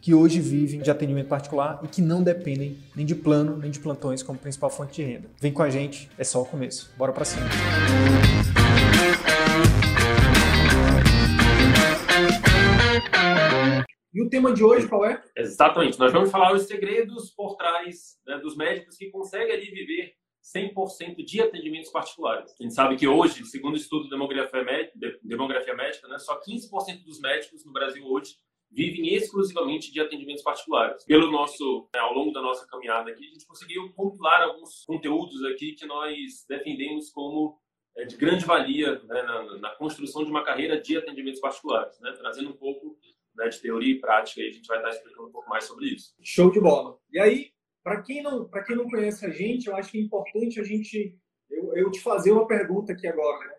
que hoje vivem de atendimento particular e que não dependem nem de plano nem de plantões como principal fonte de renda. Vem com a gente, é só o começo. Bora para cima. E o tema de hoje qual é? Exatamente. Nós vamos falar os segredos por trás né, dos médicos que conseguem ali viver 100% de atendimentos particulares. A gente sabe que hoje, segundo o estudo de demografia médica, né, só 15% dos médicos no Brasil hoje vivem exclusivamente de atendimentos particulares. Pelo nosso, né, ao longo da nossa caminhada aqui, a gente conseguiu compilar alguns conteúdos aqui que nós defendemos como é, de grande valia né, na, na, construção de uma carreira de atendimentos particulares, né, trazendo um pouco né, de teoria e prática. E a gente vai estar explicando um pouco mais sobre isso. Show de bola. E aí, para quem não, para quem não conhece a gente, eu acho que é importante a gente eu, eu te fazer uma pergunta aqui agora. Né?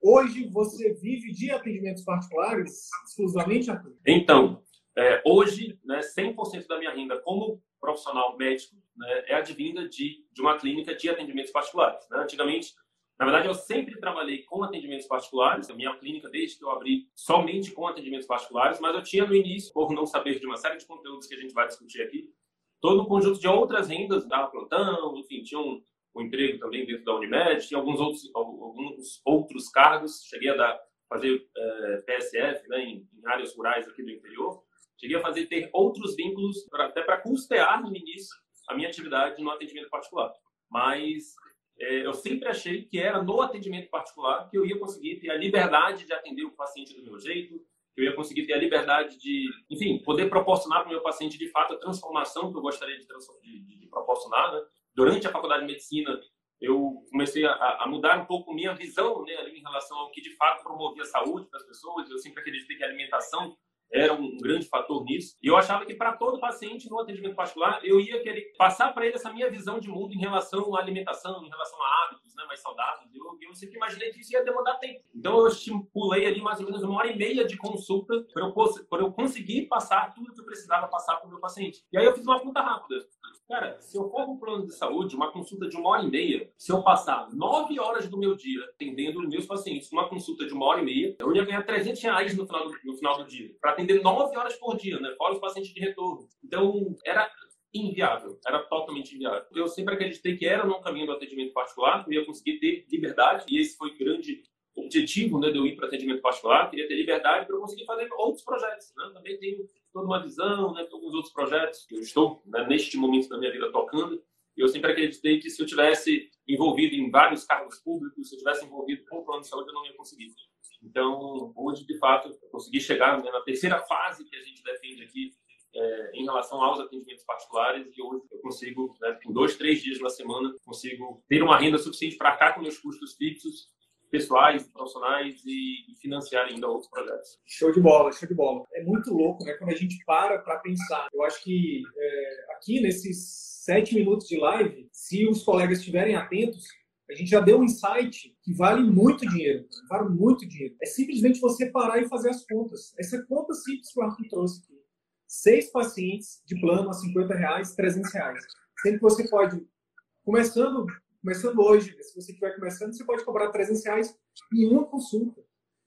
Hoje você vive de atendimentos particulares exclusivamente, Arthur? Então, é, hoje, né, 100% da minha renda como profissional médico né, é advinda de, de uma clínica de atendimentos particulares. Né? Antigamente, na verdade, eu sempre trabalhei com atendimentos particulares. A minha clínica, desde que eu abri, somente com atendimentos particulares, mas eu tinha no início, por não saber de uma série de conteúdos que a gente vai discutir aqui, todo um conjunto de outras rendas, dava plantão, enfim, tinha um, emprego também dentro da Unimed, tinha alguns outros, alguns outros cargos, cheguei a dar, fazer é, PSF né, em, em, áreas rurais aqui do interior, cheguei a fazer ter outros vínculos, pra, até para custear no início a minha atividade no atendimento particular. Mas é, eu sempre achei que era no atendimento particular que eu ia conseguir ter a liberdade de atender o paciente do meu jeito, que eu ia conseguir ter a liberdade de, enfim, poder proporcionar para o meu paciente de fato a transformação que eu gostaria de, de, de proporcionar. Né? Durante a faculdade de medicina, eu comecei a, a, mudar um pouco minha visão né, em relação ao que de fato promovia a saúde para as pessoas. Eu sempre acreditei que a alimentação era um, grande fator nisso. E eu achava que para todo paciente no atendimento particular, eu ia querer passar para ele essa minha visão de mundo em relação à alimentação, em relação a hábitos né, mais saudáveis. Eu, eu sempre imaginei que isso ia demorar tempo. Então eu estimulei ali mais ou menos uma hora e meia de consulta para eu, eu conseguir passar tudo que eu precisava passar para o meu paciente. E aí eu fiz uma conta rápida. Cara, se eu for para um plano de saúde, uma consulta de uma hora e meia, se eu passar nove horas do meu dia atendendo meus pacientes, uma consulta de uma hora e meia, eu ia ganhar 300 reais no final do, no final do dia. Para atender nove horas por dia, né? Fora os pacientes de retorno. Então, era inviável, era totalmente inviável. Eu sempre acreditei que era no caminho do atendimento particular, eu ia conseguir ter liberdade, e esse foi grande objetivo né, de eu ir para atendimento particular, queria ter liberdade para eu conseguir fazer outros projetos. Né? Também tenho toda uma visão, né, alguns outros projetos que eu estou né, neste momento da minha vida tocando. E eu sempre acreditei que se eu tivesse envolvido em vários cargos públicos, se eu tivesse envolvido com o plano de saúde, eu não ia conseguir. Então, hoje, de fato, eu consegui chegar né, na terceira fase que a gente defende aqui é, em relação aos atendimentos particulares e hoje eu consigo, né, com dois, três dias na semana, consigo ter uma renda suficiente para cá com meus custos fixos pessoais, profissionais e, financiar ainda outros projetos. Show de bola, show de bola. É muito louco, né? Quando a gente para para pensar. Eu acho que é, aqui nesses sete minutos de live, se os colegas estiverem atentos, a gente já deu um insight que vale muito dinheiro, vale muito dinheiro. É simplesmente você parar e fazer as contas. Essa conta simples que o Arthur trouxe aqui. Seis pacientes de plano a 50 reais, 300 reais. Que você pode, começando começando hoje, se você estiver começando, você pode cobrar 300 reais em uma consulta.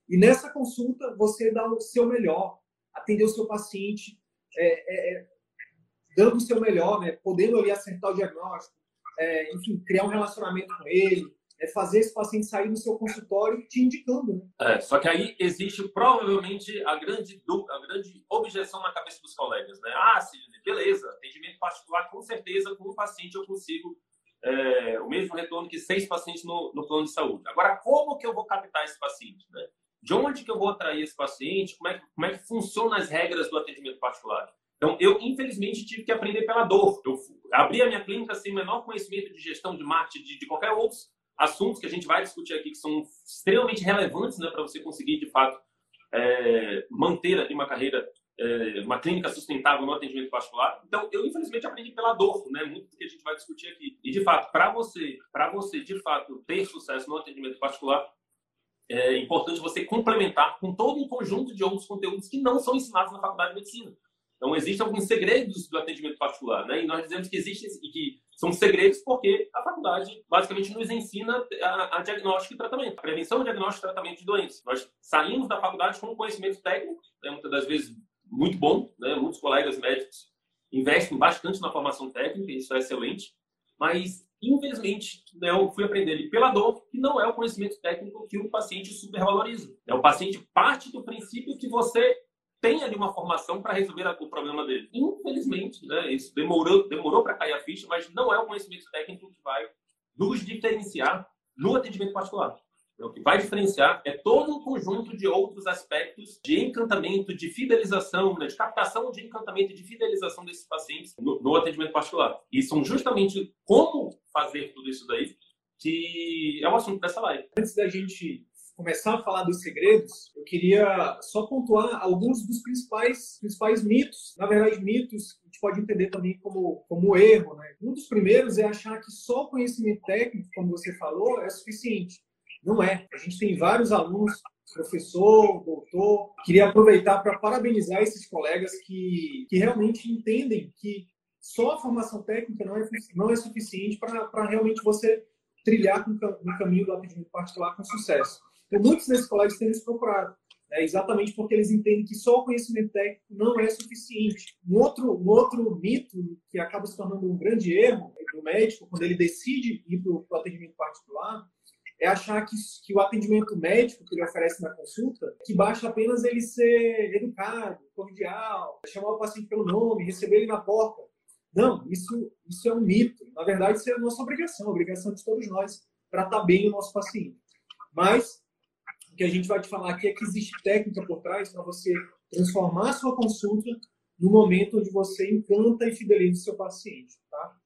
E nessa consulta, você dá o seu melhor, atender o seu paciente, é, é, é, dando o seu melhor, né? podendo ali acertar o diagnóstico, é, enfim, criar um relacionamento com ele, é fazer esse paciente sair do seu consultório te indicando. Né? É, só que aí existe provavelmente a grande, a grande objeção na cabeça dos colegas. Né? Ah, Sidney, beleza, atendimento particular, com certeza, com o paciente eu consigo é, o mesmo retorno que seis pacientes no, no, plano de saúde. Agora, como que eu vou captar esse paciente? Né? De onde que eu vou atrair esse paciente? Como é, que, como é que funcionam as regras do atendimento particular? Então, eu, infelizmente, tive que aprender pela dor. Eu abri a minha clínica sem o menor conhecimento de gestão de marketing, de, de qualquer outros assuntos que a gente vai discutir aqui, que são extremamente relevantes né, para você conseguir, de fato, é, manter ali uma carreira, é, uma clínica sustentável no atendimento particular. Então, eu, infelizmente, aprendi pela dor, né, muito do que a gente vai discutir aqui. E, de fato, para você, para você, de fato, ter sucesso no atendimento particular, é importante você complementar com todo um conjunto de outros conteúdos que não são ensinados na faculdade de medicina. Então, existem alguns segredos do atendimento particular, né? E nós dizemos que existem e que são segredos porque a faculdade basicamente nos ensina a, a diagnóstico e tratamento, a prevenção, diagnóstico e tratamento de doenças. Nós saímos da faculdade com um conhecimento técnico, né, muitas das vezes muito bom, né? Muitos colegas médicos investem bastante na formação técnica, isso é excelente, mas infelizmente, né, eu fui aprender ali pela dor, que não é o conhecimento técnico que o paciente supervaloriza. É o paciente parte do princípio que você tem ali uma formação para resolver o problema dele. Infelizmente, né, isso demorou, demorou para cair a ficha, mas não é o conhecimento técnico que vai nos diferenciar no atendimento particular. Então, o que vai diferenciar é todo um conjunto de outros aspectos de encantamento, de fidelização, né, de captação de encantamento e de fidelização desses pacientes no, no atendimento particular. E são justamente como fazer tudo isso daí que é o assunto dessa live. Antes da gente começar a falar dos segredos, eu queria só pontuar alguns dos principais, principais mitos. Na verdade, mitos a gente pode entender também como, como erro. Né? Um dos primeiros é achar que só o conhecimento técnico, como você falou, é suficiente. Não é. A gente tem vários alunos, professor, doutor. Queria aproveitar para parabenizar esses colegas que, que realmente entendem que só a formação técnica não é, não é suficiente para realmente você trilhar no caminho do atendimento particular com sucesso. Então, muitos desses colegas têm nos procurado, né, exatamente porque eles entendem que só o conhecimento técnico não é suficiente. Um outro, um outro mito que acaba se tornando um grande erro do médico, quando ele decide ir para o atendimento particular, é achar que, que, o atendimento médico que ele oferece na consulta, que basta apenas ele ser educado, cordial, chamar o paciente pelo nome, receber ele na porta. Não, isso, isso é um mito. Na verdade, isso é a nossa obrigação, a obrigação de todos nós, para estar bem o nosso paciente. Mas o que a gente vai te falar aqui é que existe técnica por trás para você transformar a sua consulta no momento onde você encanta e fideliza o seu paciente. Tá?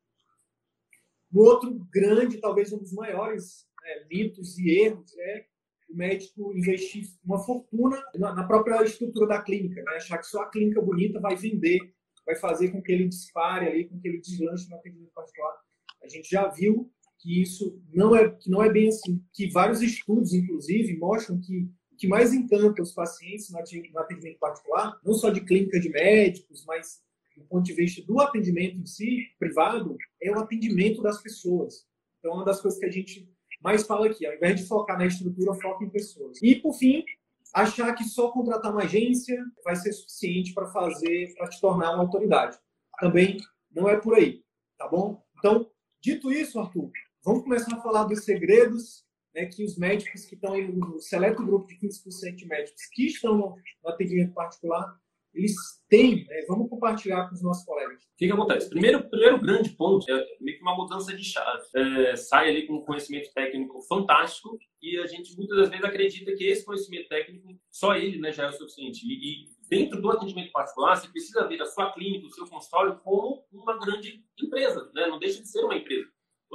Um outro grande, talvez um dos maiores né, mitos e erros é o médico investir uma fortuna na própria estrutura da clínica, né? achar que só a clínica bonita vai vender, vai fazer com que ele dispare ali, com que ele deslanche no atendimento particular. A gente já viu que isso não é, que não é bem assim, que vários estudos, inclusive, mostram que o que mais encanta os pacientes no atendimento particular, não só de clínica de médicos, mas do ponto de vista do atendimento em si, privado, é o atendimento das pessoas. Então, uma das coisas que a gente mais fala aqui, ao invés de focar na estrutura, foca em pessoas. E, por fim, achar que só contratar uma agência vai ser suficiente para fazer, para te tornar uma autoridade. Também não é por aí, tá bom? Então, dito isso, Arthur, Vamos começar a falar dos segredos né, que os médicos que estão aí no seleto grupo de 15% de médicos que estão no, atendimento particular, eles têm. Né? Vamos compartilhar com os nossos colegas. O que, que acontece? Primeiro, primeiro grande ponto é meio que uma mudança de chave. É, sai ali com um conhecimento técnico fantástico e a gente muitas das vezes acredita que esse conhecimento técnico, só ele né, já é o suficiente. E, e dentro do atendimento particular, você precisa ver a sua clínica, o seu consultório como uma grande empresa. Né? Não deixa de ser uma empresa.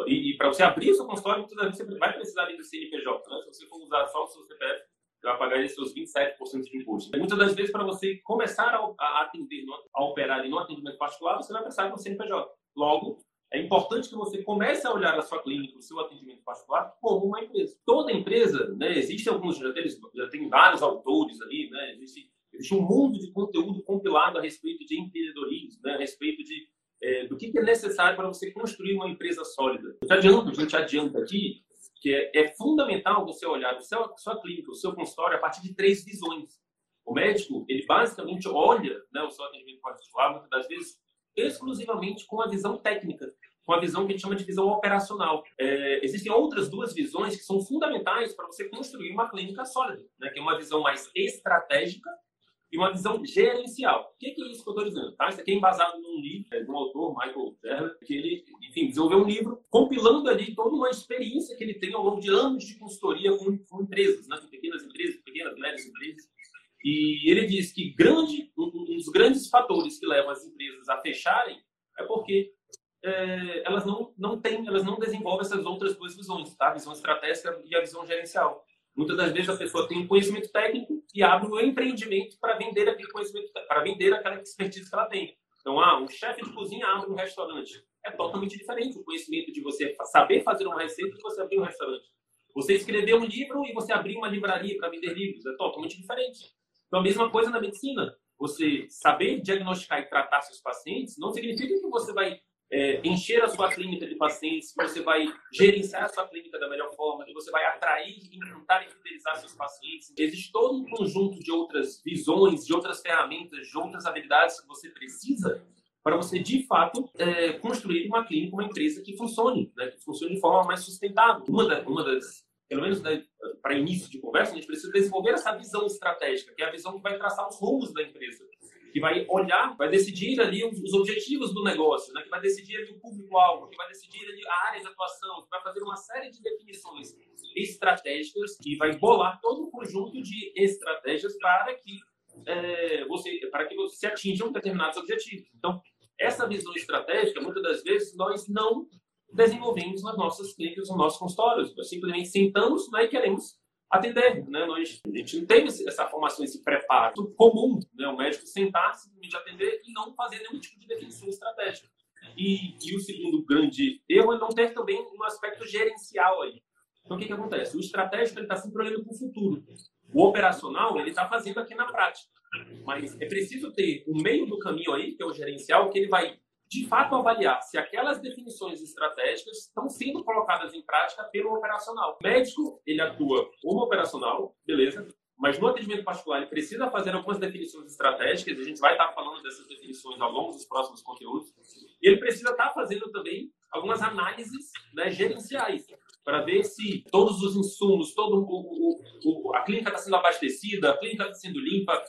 E, e para você abrir o seu consultório, você vai precisar do CNPJ. Né? Se você for usar só o seu CPF, vai pagar seus 27% de imposto. Muitas das vezes, para você começar a, atender, a operar no atendimento particular, você vai precisar de um CNPJ. Logo, é importante que você comece a olhar a sua clínica, o seu atendimento particular, como uma empresa. Toda empresa, né, existem alguns, já tem, já tem vários autores ali, né, existe, existe um mundo de conteúdo compilado a respeito de empreendedorismo, né, a respeito de é, do que, que, é necessário para você construir uma empresa sólida. Eu te adianto, a gente adianta aqui que é, é fundamental você olhar a sua clínica, o seu consultório, a partir de três visões. O médico, ele basicamente olha né, o seu atendimento particular, muitas das vezes, exclusivamente com a visão técnica, com a visão que a gente chama de visão operacional. É, existem outras duas visões que são fundamentais para você construir uma clínica sólida, né, que é uma visão mais estratégica e uma visão gerencial. O que é isso que eu estou dizendo? Tá? Isso aqui é embasado num livro é, de um autor, Michael Gerber, que ele, enfim, desenvolveu um livro compilando ali toda uma experiência que ele tem ao longo de anos de consultoria com, com empresas, né? com pequenas empresas, pequenas, médias empresas. E ele diz que grande, um dos grandes fatores que levam as empresas a fecharem é porque é, elas não, não têm, elas não desenvolvem essas outras duas visões, tá? a visão estratégica e a visão gerencial. Muitas das vezes a pessoa tem um conhecimento técnico e abre um empreendimento para vender aquele conhecimento, para vender aquela expertise que ela tem. Então, ah, um chefe de cozinha abre um restaurante. É totalmente diferente o conhecimento de você saber fazer uma receita e você abrir um restaurante. Você escrever um livro e você abrir uma livraria para vender livros. É totalmente diferente. Então, a mesma coisa na medicina. Você saber diagnosticar e tratar seus pacientes não significa que você vai é, encher a sua clínica de pacientes, que você vai gerenciar a sua clínica da melhor forma, que você vai atrair, encantar e fidelizar seus pacientes. Existe todo um conjunto de outras visões, de outras ferramentas, de outras habilidades que você precisa para você, de fato, é, construir uma clínica, uma empresa que funcione, né? que funcione de forma mais sustentável. Uma, da, uma das, pelo menos né, para início de conversa, a gente precisa desenvolver essa visão estratégica, que é a visão que vai traçar os rumos da empresa que vai olhar, vai decidir ali os objetivos do negócio, né? que vai decidir ali o público-alvo, que vai decidir ali a área de atuação, que vai fazer uma série de definições estratégicas e vai bolar todo um conjunto de estratégias para que é, você para que você atinjam determinados objetivos. Então, essa visão estratégica, muitas das vezes, nós não desenvolvemos nas nossas clínicas, nos nossos consultórios. Nós simplesmente sentamos né, e queremos atender. Né? Nós, a gente não tem essa formação, esse preparo comum, né? o médico sentar, simplesmente atender e não fazer nenhum tipo de definição estratégica. E, e o segundo grande erro é não ter também um aspecto gerencial aí. Então, o que, que acontece? O estratégico está sempre olhando para o futuro. O operacional, ele está fazendo aqui na prática. Mas é preciso ter o meio do caminho aí, que é o gerencial, que ele vai de fato avaliar se aquelas definições estratégicas estão sendo colocadas em prática pelo operacional. O médico, ele atua como operacional, beleza, mas no atendimento particular ele precisa fazer algumas definições estratégicas, a gente vai estar falando dessas definições ao longo dos próximos conteúdos, ele precisa estar fazendo também algumas análises né, gerenciais para ver se todos os insumos, todo o, o, a clínica está sendo abastecida, a clínica está sendo limpa,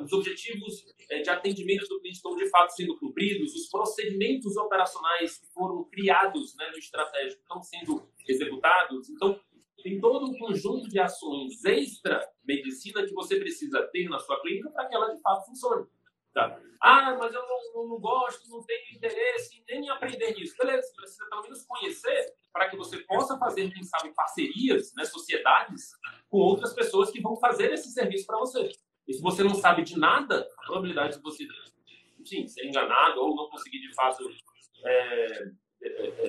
os objetivos é, de atendimento do cliente estão de fato sendo cumpridos, os procedimentos operacionais que foram criados né, no estratégico estão sendo executados. Então, tem todo um conjunto de ações extra-medicina que você precisa ter na sua clínica para que ela de fato funcione. Tá? Ah, mas eu não, não, gosto, não tenho interesse nem em aprender nisso. Beleza, você precisa pelo menos conhecer para que você possa fazer, quem sabe, parcerias, né, sociedades, com outras pessoas que vão fazer esse serviço para você. E se você não sabe de nada, a probabilidade de você enfim, ser enganado ou não conseguir de fato. É, é, é,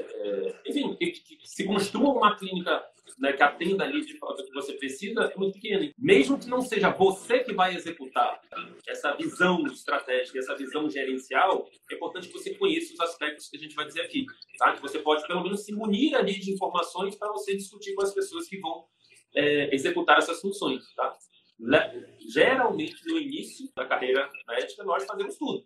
é enfim, que, que, se construa uma clínica né, que atenda ali de o que você precisa é muito pequena. Mesmo que não seja você que vai executar essa visão estratégica, essa visão gerencial, é importante que você conheça os aspectos que a gente vai dizer aqui. Tá? Que você pode, pelo menos, se munir ali de informações para você discutir com as pessoas que vão é, executar essas funções. Tá? Geralmente, no início da carreira médica, nós fazemos tudo.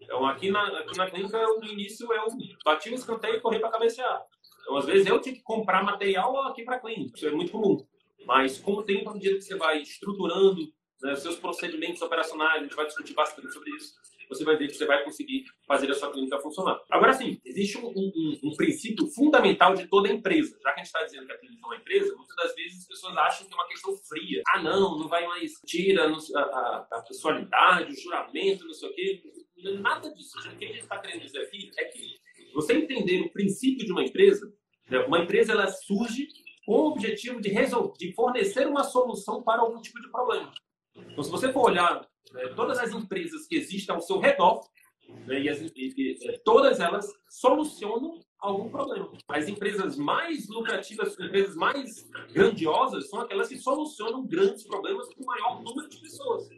Então, aqui na, aqui na clínica, no início, eu bati o escanteio e corri para cabecear. Então, às vezes, eu tinha que comprar material aqui para clínica. Isso é muito comum. Mas, com o tempo, à medida que você vai estruturando né, seus procedimentos operacionais, a gente vai discutir bastante sobre isso, você vai ver que você vai conseguir fazer a sua clínica funcionar. Agora sim, existe um, um, um, princípio fundamental de toda empresa. Já que a gente está dizendo que a clínica é uma empresa, muitas das vezes as pessoas acham que é uma questão fria. Ah, não, não vai mais tira a, a, a pessoalidade, o juramento, não sei o quê. Nada disso. O que a gente está querendo dizer aqui é que você entender o princípio de uma empresa, né, uma empresa ela surge com o objetivo de, resolver, de fornecer uma solução para algum tipo de problema. Então, se você for olhar né, todas as empresas que existem ao seu redor, né, e, as, e, e, é, todas elas solucionam algum problema. As empresas mais lucrativas, as empresas mais grandiosas, são aquelas que solucionam grandes problemas para o maior número de pessoas.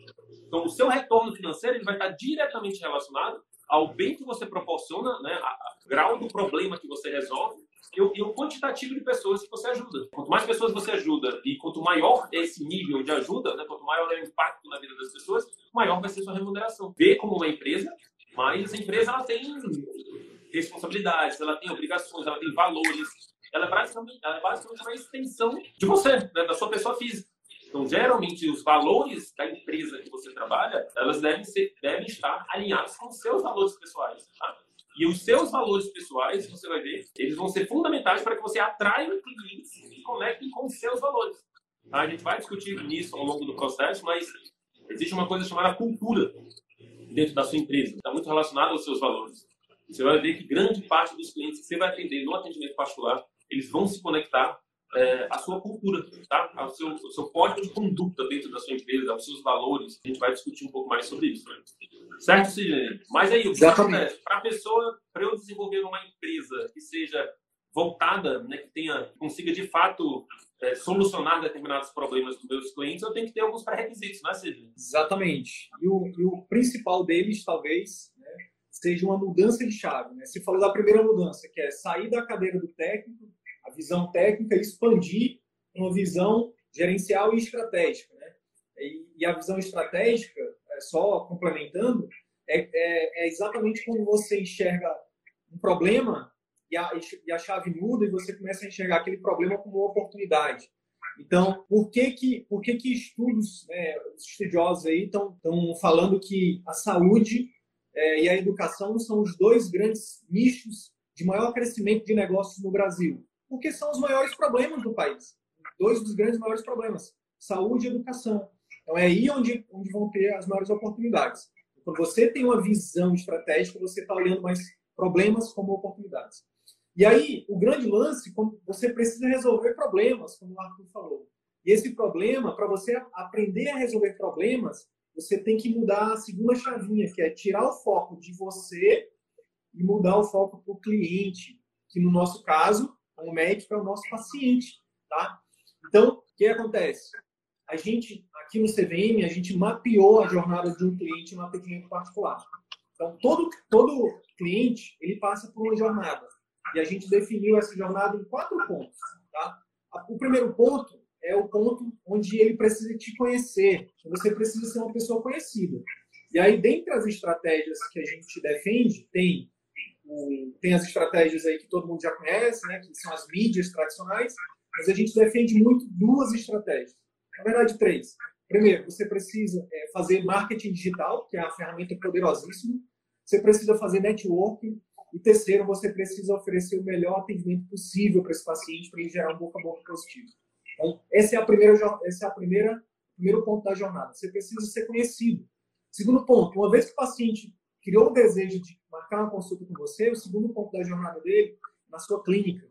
Então, o seu retorno financeiro ele vai estar diretamente relacionado ao bem que você proporciona, né, ao grau do problema que você resolve e o, e o, quantitativo de pessoas que você ajuda. Quanto mais pessoas você ajuda e quanto maior é esse nível de ajuda, né, quanto maior é o impacto na vida das pessoas, maior vai ser sua remuneração. Vê como uma empresa, mas a empresa ela tem responsabilidades, ela tem obrigações, ela tem valores. Ela é basicamente, ela é basicamente uma extensão de você, né, da sua pessoa física. Então, geralmente, os valores da empresa que você trabalha, elas devem, ser, devem estar alinhados com os seus valores pessoais. Tá? E os seus valores pessoais, você vai ver, eles vão ser fundamentais para que você atraia clientes e conecte com os seus valores. Tá? A gente vai discutir nisso ao longo do processo, mas existe uma coisa chamada cultura dentro da sua empresa. Está muito relacionado aos seus valores. Você vai ver que grande parte dos clientes que você vai atender no atendimento particular, eles vão se conectar é, à sua cultura, tá? ao, seu, ao seu código de conduta dentro da sua empresa, aos seus valores. A gente vai discutir um pouco mais sobre isso. Né? Certo, Sidney? Mas aí, o que acontece? Para a pessoa, para eu desenvolver uma empresa que seja voltada, né, que tenha, consiga de fato é, solucionar determinados problemas dos meus clientes, eu tenho que ter alguns pré-requisitos, não é, Sidney? Exatamente. E o, e o principal deles, talvez, né, seja uma mudança de chave. Né? Você falou da primeira mudança, que é sair da cadeira do técnico, a visão técnica, e expandir uma visão gerencial e estratégica. Né? E, e a visão estratégica, é, só complementando, é, é, é exatamente como você enxerga um problema e a, e a chave muda e você começa a enxergar aquele problema como uma oportunidade. Então, por que que, por que, que estudos, né, os estudiosos aí estão falando que a saúde é, e a educação são os dois grandes nichos de maior crescimento de negócios no Brasil? Porque são os maiores problemas do país. Dois dos grandes maiores problemas: saúde e educação. Então, é aí onde, onde vão ter as maiores oportunidades. Quando você tem uma visão estratégica, você está olhando mais problemas como oportunidades. E aí, o grande lance, você precisa resolver problemas, como o Arthur falou. E esse problema, para você aprender a resolver problemas, você tem que mudar a segunda chavinha, que é tirar o foco de você e mudar o foco para o cliente, que no nosso caso, o médico é o nosso paciente, tá? Então, o que acontece? A gente, aqui no CVM, a gente mapeou a jornada de um cliente no atendimento particular. Então, todo, todo cliente, ele passa por uma jornada. E a gente definiu essa jornada em quatro pontos. Tá? O primeiro ponto é o ponto onde ele precisa te conhecer. Você precisa ser uma pessoa conhecida. E aí, dentre as estratégias que a gente defende, tem, tem as estratégias aí que todo mundo já conhece, né, que são as mídias tradicionais, mas a gente defende muito duas estratégias. Na verdade, três. Primeiro, você precisa é, fazer marketing digital, que é a ferramenta poderosíssima. Você precisa fazer networking, e terceiro, você precisa oferecer o melhor atendimento possível para esse paciente para ele gerar um boca a boca positivo. Então, esse é a primeira, esse é a primeira, primeiro ponto da jornada. Você precisa ser conhecido. Segundo ponto, uma vez que o paciente criou o desejo de marcar uma consulta com você, o segundo ponto da jornada dele na sua clínica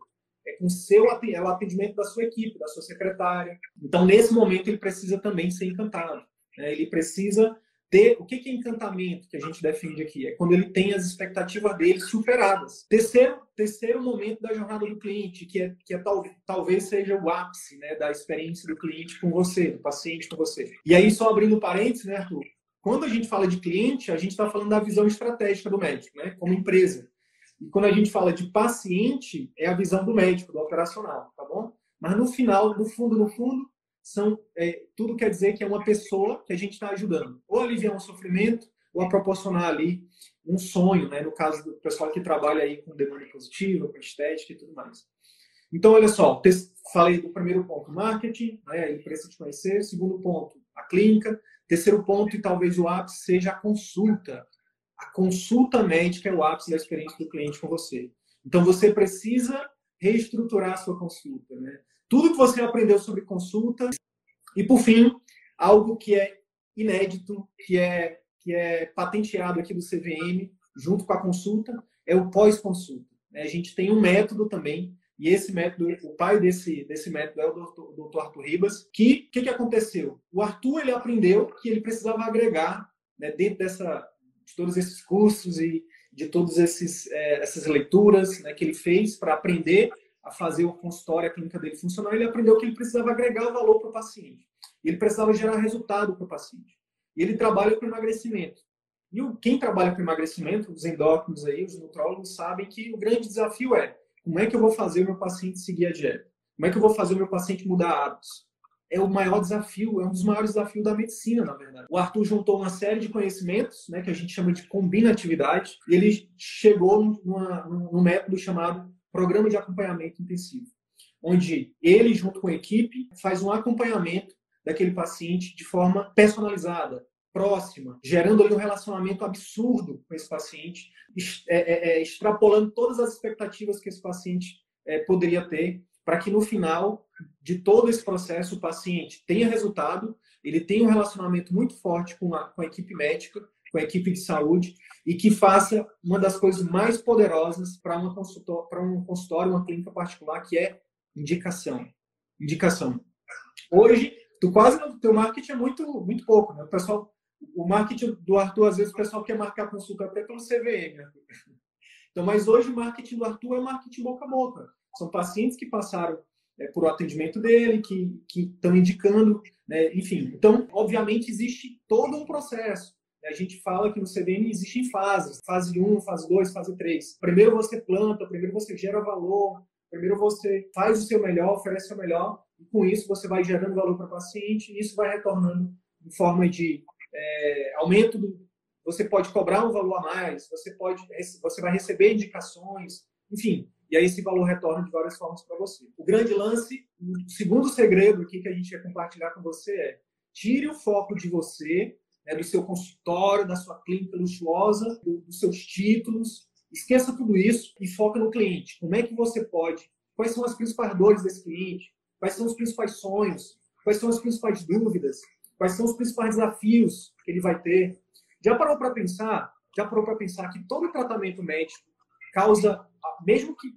é com seu é o atendimento da sua equipe, da sua secretária. Então, nesse momento, ele precisa também ser encantado. Né? Ele precisa ter, o que é encantamento que a gente defende aqui? É quando ele tem as expectativas dele superadas. Terceiro, terceiro momento da jornada do cliente, que é, que é tal, talvez seja o ápice né, da experiência do cliente com você, do paciente com você. E aí, só abrindo parênteses, né, Arthur? Quando a gente fala de cliente, a gente está falando da visão estratégica do médico, né, como empresa. E quando a gente fala de paciente, é a visão do médico, do operacional, tá bom? Mas no final, no fundo, no fundo, são é, tudo quer dizer que é uma pessoa que a gente está ajudando, ou a aliviar um sofrimento, ou a proporcionar ali um sonho, né? No caso do pessoal que trabalha aí com demanda positiva, com estética e tudo mais. Então, olha só, falei do primeiro ponto, marketing, né? Ele precisa te conhecer. Segundo ponto, a clínica. Terceiro ponto, e talvez o ápice, seja a consulta. A consulta médica é o ápice da experiência do cliente com você. Então, você precisa reestruturar a sua consulta, né? tudo que você aprendeu sobre consulta e, por fim, algo que é inédito, que é, que é patenteado aqui do CVM, junto com a consulta, é o pós-consulta. Né? A gente tem um método também, e esse método, o pai desse, desse método é o doutor Arthur Ribas, que o que, que aconteceu? O Arthur ele aprendeu que ele precisava agregar, né, dentro dessa, de todos esses cursos e de todas é, essas leituras né, que ele fez para aprender a fazer o consultório, a clínica dele funcionar, ele aprendeu que ele precisava agregar valor para o paciente. Ele precisava gerar resultado para o paciente. E ele trabalha com emagrecimento. E quem trabalha com emagrecimento, os endócrinos aí, os nutrólogos, sabem que o grande desafio é como é que eu vou fazer o meu paciente seguir a dieta? Como é que eu vou fazer o meu paciente mudar hábitos? É o maior desafio, é um dos maiores desafios da medicina, na verdade. O Arthur juntou uma série de conhecimentos, né, que a gente chama de combinatividade, e ele chegou numa, num método chamado programa de acompanhamento intensivo, onde ele, junto com a equipe, faz um acompanhamento daquele paciente de forma personalizada, próxima, gerando ali um relacionamento absurdo com esse paciente, é, é, é, extrapolando todas as expectativas que esse paciente é, poderia ter. para que no final de todo esse processo o paciente tenha resultado, ele tenha um relacionamento muito forte com a, com a equipe médica, com a equipe de saúde e que faça uma das coisas mais poderosas para um consultório, uma clínica particular, que é indicação. Indicação. Hoje, tu quase não, teu marketing é muito muito pouco, né? O pessoal, o marketing do Arthur às vezes o pessoal quer marcar consulta até pelo CVM, né? Então, mas hoje o marketing do Arthur é marketing boca a boca. São pacientes que passaram é, por o atendimento dele, que estão indicando, né? enfim. Então, obviamente, existe todo um processo. A gente fala que no CVM existem fases, fase 1, fase 2, fase 3. Primeiro você planta, primeiro você gera valor, primeiro você faz o seu melhor, oferece o seu melhor, e com isso você vai gerando valor para o paciente, e isso vai retornando em forma de é, aumento do, você pode cobrar um valor a mais, você pode, você vai receber indicações, enfim, e aí esse valor retorna de várias formas para você. O grande lance, o segundo segredo aqui que a gente quer compartilhar com você é tire o foco de você, né, do seu consultório, da sua clínica luxuosa, do, dos seus títulos, esqueça tudo isso e foca no cliente. Como é que você pode? Quais são as principais dores desse cliente? Quais são os principais sonhos? Quais são as principais dúvidas? Quais são os principais desafios que ele vai ter? Já parou para pensar? Já parou para pensar que todo tratamento médico causa, mesmo que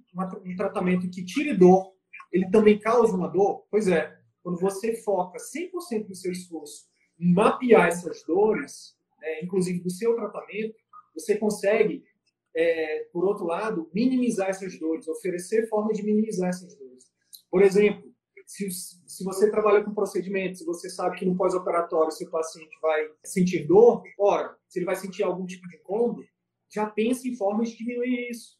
um tratamento que tire dor, ele também causa uma dor? Pois é, quando você foca 100% do seu esforço em mapear essas dores, né, inclusive do seu tratamento, você consegue, é, por outro lado, minimizar essas dores, oferecer formas de minimizar essas dores. Por exemplo, se, se você trabalha com procedimentos, você sabe que no pós-operatório seu paciente vai sentir dor, ora, se ele vai sentir algum tipo de incômodo, já pense em formas de diminuir isso.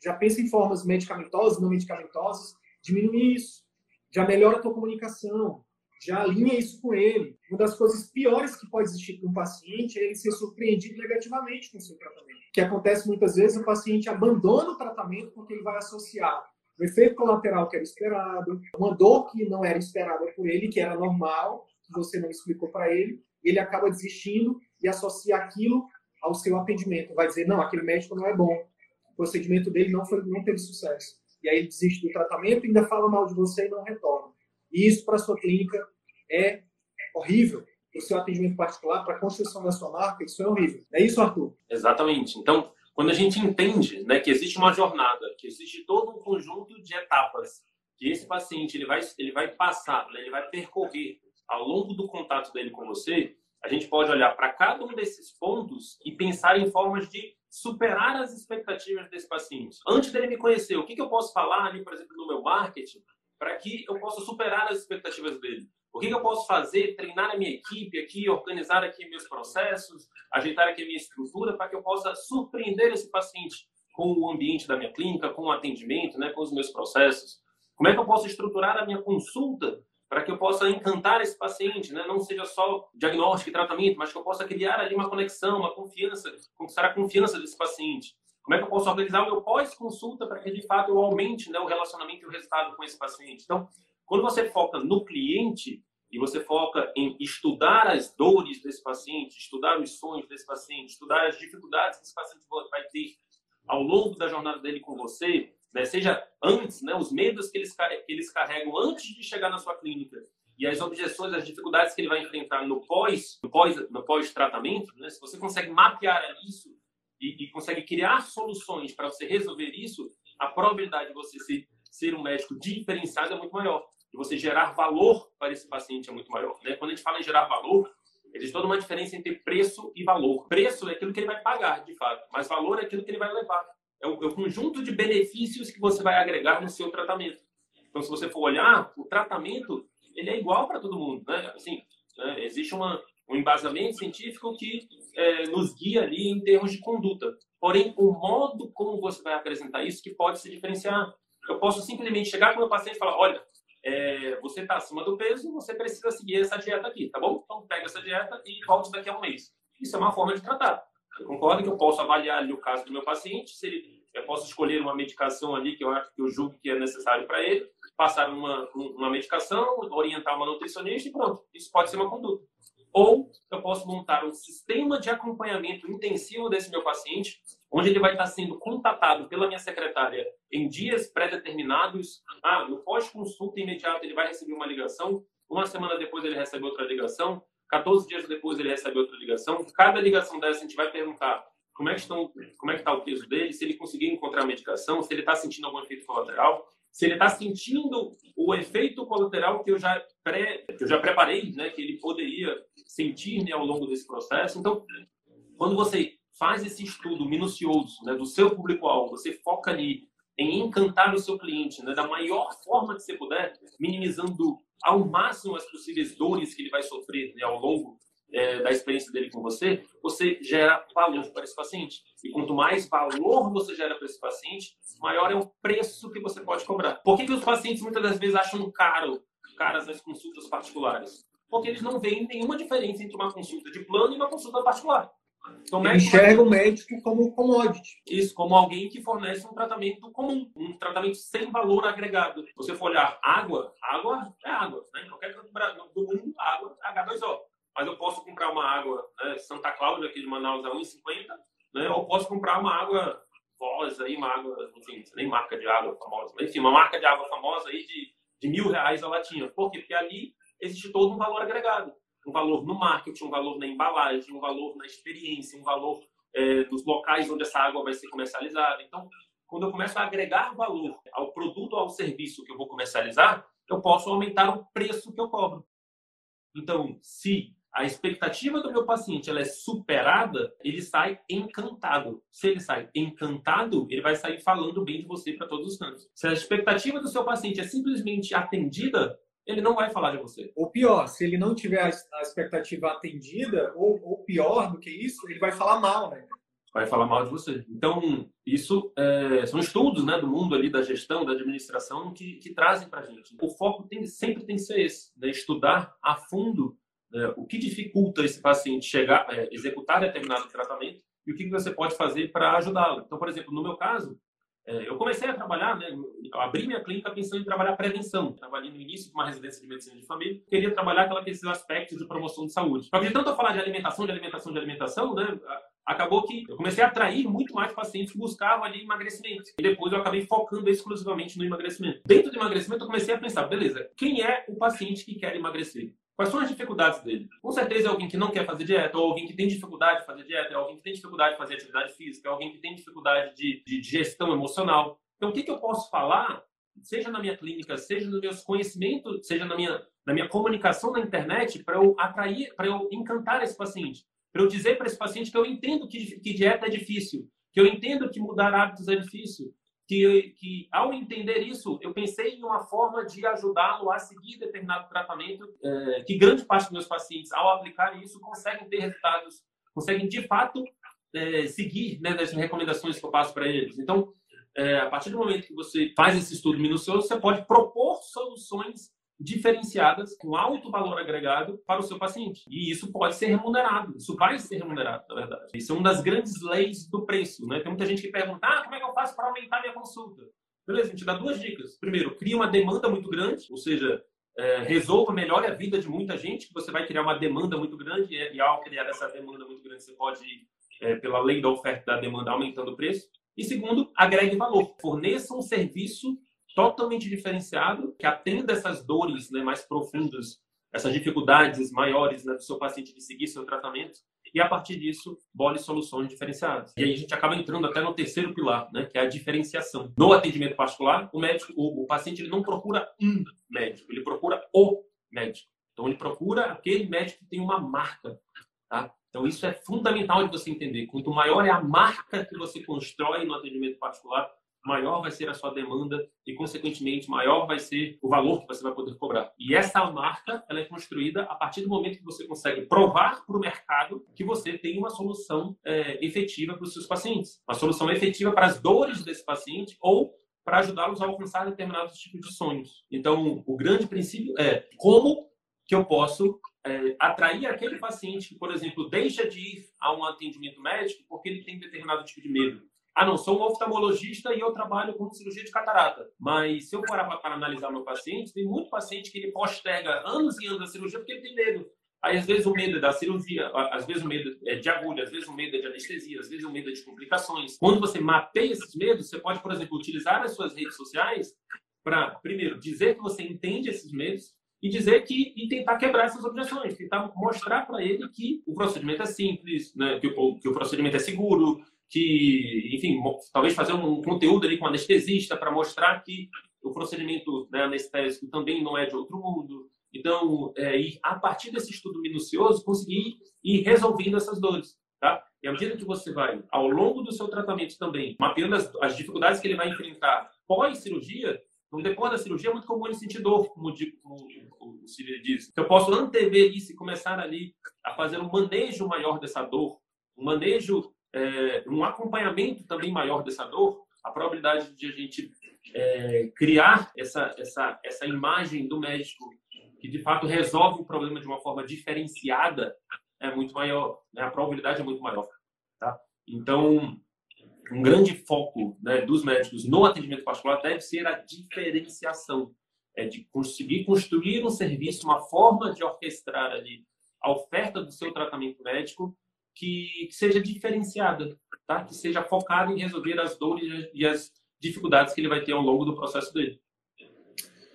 Já pense em formas medicamentosas, não medicamentosas, diminuir isso. Já melhora a tua comunicação, já alinha isso com ele. Uma das coisas piores que pode existir para um paciente é ele ser surpreendido negativamente com o seu tratamento. O que acontece muitas vezes, o paciente abandona o tratamento porque ele vai associar o efeito colateral que era esperado, uma dor que não era esperada por ele, que era normal, que você não explicou para ele, ele acaba desistindo e associa aquilo ao seu atendimento. Vai dizer, não, aquele médico não é bom, o procedimento dele não, foi, não teve sucesso. E aí ele desiste do tratamento, ainda fala mal de você e não retorna. E isso para sua clínica é horrível. O seu atendimento particular, para a construção da sua marca, isso é horrível. É isso, Arthur? Exatamente. Então, quando a gente entende né, que existe uma jornada, que existe todo um conjunto de etapas que esse paciente ele vai, ele vai passar, né, ele vai percorrer ao longo do contato dele com você, a gente pode olhar para cada um desses pontos e pensar em formas de superar as expectativas desse paciente. Antes dele me conhecer, o que, que eu posso falar ali, por exemplo, no meu marketing, para que eu possa superar as expectativas dele? O que, que, eu posso fazer? Treinar a minha equipe aqui, organizar aqui meus processos, ajeitar aqui a minha estrutura para que eu possa surpreender esse paciente com o ambiente da minha clínica, com o atendimento, né, com os meus processos. Como é que eu posso estruturar a minha consulta para que eu possa encantar esse paciente, né? não seja só diagnóstico e tratamento, mas que eu possa criar ali uma conexão, uma confiança, conquistar a confiança desse paciente. Como é que eu posso organizar o meu pós-consulta para que, de fato, eu aumente né, o relacionamento e o resultado com esse paciente? Então, quando você foca no cliente e você foca em estudar as dores desse paciente, estudar os sonhos desse paciente, estudar as dificuldades que esse paciente vai ter ao longo da jornada dele com você, né, seja antes, né, os medos que eles, que eles carregam antes de chegar na sua clínica e as objeções, as dificuldades que ele vai enfrentar no pós, no pós, no pós-tratamento, né, se você consegue mapear isso e, e consegue criar soluções para você resolver isso, a probabilidade de você ser, ser um médico diferenciado é muito maior de você gerar valor para esse paciente é muito maior. Né? Quando a gente fala em gerar valor, existe toda uma diferença entre preço e valor. Preço é aquilo que ele vai pagar, de fato, mas valor é aquilo que ele vai levar. É o, é o conjunto de benefícios que você vai agregar no seu tratamento. Então, se você for olhar, o tratamento ele é igual para todo mundo. Né? Assim, né? existe uma, um embasamento científico que é, nos guia ali em termos de conduta. Porém, o modo como você vai apresentar isso que pode se diferenciar. Eu posso simplesmente chegar para o meu paciente e falar, olha, é, você está acima do peso, você precisa seguir essa dieta aqui, tá bom? Então pega essa dieta e volte daqui a um mês. Isso é uma forma de tratar. Eu concordo que eu posso avaliar ali o caso do meu paciente, se ele, eu posso escolher uma medicação ali que eu acho que eu julgo que é necessário para ele, passar uma, uma medicação, orientar uma nutricionista e pronto. Isso pode ser uma conduta. Ou eu posso montar um sistema de acompanhamento intensivo desse meu paciente, onde ele vai estar sendo contatado pela minha secretária em dias pré-determinados. Ah, no pós-consulta imediato ele vai receber uma ligação, uma semana depois ele recebe outra ligação, 14 dias depois ele recebe outra ligação. Cada ligação dessa a gente vai perguntar como é que estão, como é que está o peso dele, se ele conseguiu encontrar a medicação, se ele está sentindo algum efeito colateral, se ele está sentindo o efeito colateral que eu já pré, que eu já preparei, né, que ele poderia sentir né, ao longo desse processo. Então, quando você faz esse estudo minucioso né, do seu público-alvo, você foca ali em encantar o seu cliente né, da maior forma que você puder, minimizando ao máximo as possíveis dores que ele vai sofrer né, ao longo é, da experiência dele com você, você gera valor para esse paciente. E quanto mais valor você gera para esse paciente, maior é o preço que você pode cobrar. Por que, que os pacientes muitas das vezes acham caro caras as consultas particulares? Porque eles não veem nenhuma diferença entre uma consulta de plano e uma consulta particular. Então, Ele enxerga o médico como commodity. Isso, como alguém que fornece um tratamento comum, um tratamento sem valor agregado. Você for olhar água, água é água. Né? Qualquer canto do mundo, água é H2O. Mas eu posso comprar uma água né, Santa Cláudia, aqui de Manaus, a 1,50, né? ou posso comprar uma água Voz, aí, uma água, enfim, nem marca de água famosa, mas enfim, uma marca de água famosa aí de, de mil reais a latinha. Por quê? Porque ali existe todo um valor agregado um valor no marketing, um valor na embalagem, um valor na experiência, um valor é, dos locais onde essa água vai ser comercializada. Então, quando eu começo a agregar valor ao produto ou ao serviço que eu vou comercializar, eu posso aumentar o preço que eu cobro. Então, se a expectativa do meu paciente ela é superada, ele sai encantado. Se ele sai encantado, ele vai sair falando bem de você para todos os cantos. Se a expectativa do seu paciente é simplesmente atendida, ele não vai falar de você. Ou pior, se ele não tiver a expectativa atendida, ou, ou pior do que isso, ele vai falar mal, né? Vai falar mal de você. Então, isso é, são estudos né, do mundo ali da gestão, da administração, que, que trazem para a gente. O foco tem, sempre tem que ser esse, né? estudar a fundo né, o que dificulta esse paciente chegar, é, executar determinado tratamento e o que você pode fazer para ajudá-lo. Então, por exemplo, no meu caso, eu comecei a trabalhar, né, abri minha clínica pensando em trabalhar prevenção. Trabalhei no início de uma residência de medicina de família, queria trabalhar aqueles aspectos de promoção de saúde. Só que de tanto eu falar de alimentação, de alimentação, de alimentação, né, acabou que eu comecei a atrair muito mais pacientes que buscavam ali emagrecimento. E depois eu acabei focando exclusivamente no emagrecimento. Dentro do emagrecimento, eu comecei a pensar, beleza, quem é o paciente que quer emagrecer? Quais são as dificuldades dele? Com certeza é alguém que não quer fazer dieta, ou alguém que tem dificuldade de fazer dieta, é alguém que tem dificuldade de fazer atividade física, é alguém que tem dificuldade de, de gestão emocional. Então, o que, que eu posso falar, seja na minha clínica, seja nos meus conhecimentos, seja na minha, na minha comunicação na internet, para eu atrair, para eu encantar esse paciente? Para eu dizer para esse paciente que eu entendo que, que dieta é difícil, que eu entendo que mudar hábitos é difícil, que, que ao entender isso, eu pensei em uma forma de ajudá-lo a seguir determinado tratamento, é, que grande parte dos meus pacientes, ao aplicar isso, conseguem ter resultados, conseguem de fato é, seguir né, das recomendações que eu passo para eles. Então, é, a partir do momento que você faz esse estudo minucioso, você pode propor soluções diferenciadas, com alto valor agregado para o seu paciente. E isso pode ser remunerado, isso vai ser remunerado, na verdade. Isso é uma das grandes leis do preço. Né? Tem muita gente que pergunta, ah, como é que eu faço para aumentar minha consulta? Beleza, a gente dá duas dicas. Primeiro, cria uma demanda muito grande, ou seja, é, resolva, melhore a vida de muita gente, que você vai criar uma demanda muito grande, e, ao criar essa demanda muito grande, você pode, é, pela lei da oferta e da demanda, aumentando o preço. E segundo, agregue valor. Forneça um serviço totalmente diferenciado, que atenda essas dores né, mais profundas, essas dificuldades maiores né, do seu paciente de seguir seu tratamento, e a partir disso, bole soluções diferenciadas. E aí a gente acaba entrando até no terceiro pilar, né, que é a diferenciação. No atendimento particular, o médico, o, o paciente ele não procura um médico, ele procura o médico. Então ele procura aquele médico que tem uma marca, tá? Então isso é fundamental de você entender. Quanto maior é a marca que você constrói no atendimento particular, maior vai ser a sua demanda e, consequentemente, maior vai ser o valor que você vai poder cobrar. E essa marca ela é construída a partir do momento que você consegue provar para o mercado que você tem uma solução é, efetiva para os seus pacientes, uma solução efetiva para as dores desse paciente ou para ajudá-los a alcançar determinados tipos de sonhos. Então, o grande princípio é como que eu posso é, atrair aquele paciente que, por exemplo, deixa de ir a um atendimento médico porque ele tem determinado tipo de medo ah, não, sou um oftalmologista e eu trabalho com cirurgia de catarata. Mas se eu for para analisar meu paciente, tem muito paciente que ele posterga anos e anos a cirurgia porque ele tem medo. Aí, às vezes, o medo é da cirurgia, às vezes, o medo é de agulha, às vezes, o medo é de anestesia, às vezes, o medo é de complicações. Quando você mapeia esses medos, você pode, por exemplo, utilizar as suas redes sociais para, primeiro, dizer que você entende esses medos e dizer que e tentar quebrar essas objeções, tentar mostrar para ele que o procedimento é simples, né, que, o, que o procedimento é seguro, que, enfim, talvez fazer um conteúdo ali com anestesista para mostrar que o procedimento né, anestésico também não é de outro mundo, então, é, e a partir desse estudo minucioso, conseguir ir resolvendo essas dores. Tá? E à medida que você vai, ao longo do seu tratamento também, mapeando as, as dificuldades que ele vai enfrentar pós-cirurgia, então, depois da cirurgia é muito comum ele sentir dor, como, como o Cílio diz. Eu posso antever isso e começar ali a fazer um manejo maior dessa dor, um manejo, é, um acompanhamento também maior dessa dor, a probabilidade de a gente é, criar essa, essa, essa imagem do médico que de fato resolve o problema de uma forma diferenciada é muito maior, né? a probabilidade é muito maior. Tá? Então, um grande foco né, dos médicos no atendimento particular deve ser a diferenciação, é de conseguir construir um serviço, uma forma de orquestrar ali a oferta do seu tratamento médico que, que seja diferenciada, tá? que seja focada em resolver as dores e as dificuldades que ele vai ter ao longo do processo dele.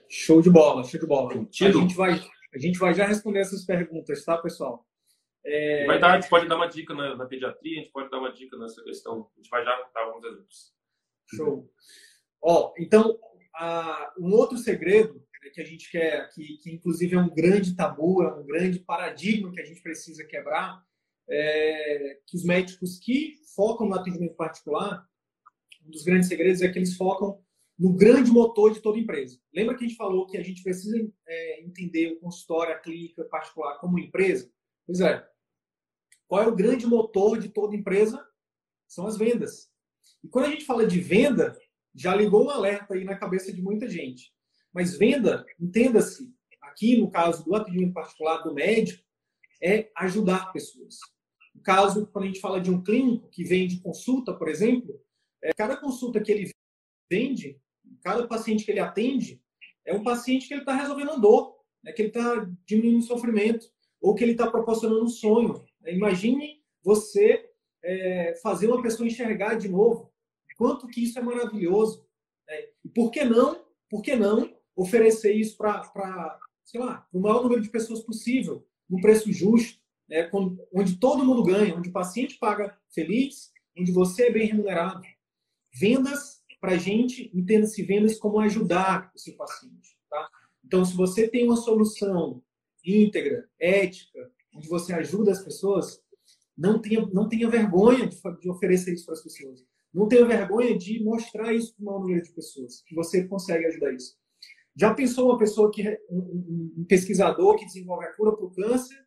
Show de bola, show de bola. A gente, vai, a gente vai já responder essas perguntas, tá, pessoal? É... Vai dar, a gente pode dar uma dica na, na, pediatria, a gente pode dar uma dica nessa questão. A gente vai já dar alguns exemplos. Show. Ó, então, a, um outro segredo que a gente quer, que, que inclusive é um grande tabu, é um grande paradigma que a gente precisa quebrar, é que os médicos que focam no atendimento particular, um dos grandes segredos é que eles focam no grande motor de toda empresa. Lembra que a gente falou que a gente precisa é, entender o consultório, a clínica particular como empresa? Pois é. Qual é o grande motor de toda empresa? São as vendas. E quando a gente fala de venda, já ligou um alerta aí na cabeça de muita gente. Mas venda, entenda-se, aqui no caso do atendimento particular do médico, é ajudar pessoas. Caso, quando a gente fala de um clínico que vende consulta, por exemplo, é, cada consulta que ele vende, cada paciente que ele atende é um paciente que ele está resolvendo a dor, né, que ele está diminuindo o sofrimento, ou que ele está proporcionando um sonho. Né. Imagine você é, fazer uma pessoa enxergar de novo quanto que isso é maravilhoso. Né? E por que não, por que não oferecer isso para, sei lá, o maior número de pessoas possível, num preço justo, né? onde todo mundo ganha, onde o paciente paga feliz, onde você é bem remunerado. Vendas para a gente, entenda-se vendas como ajudar o seu paciente. Tá? Então, se você tem uma solução íntegra, ética, onde você ajuda as pessoas, não tenha, não tenha vergonha de, de oferecer isso para as pessoas. Não tenha vergonha de mostrar isso para o maior número de pessoas, que você consegue ajudar isso. Já pensou uma pessoa que um, um pesquisador que desenvolve a cura para o câncer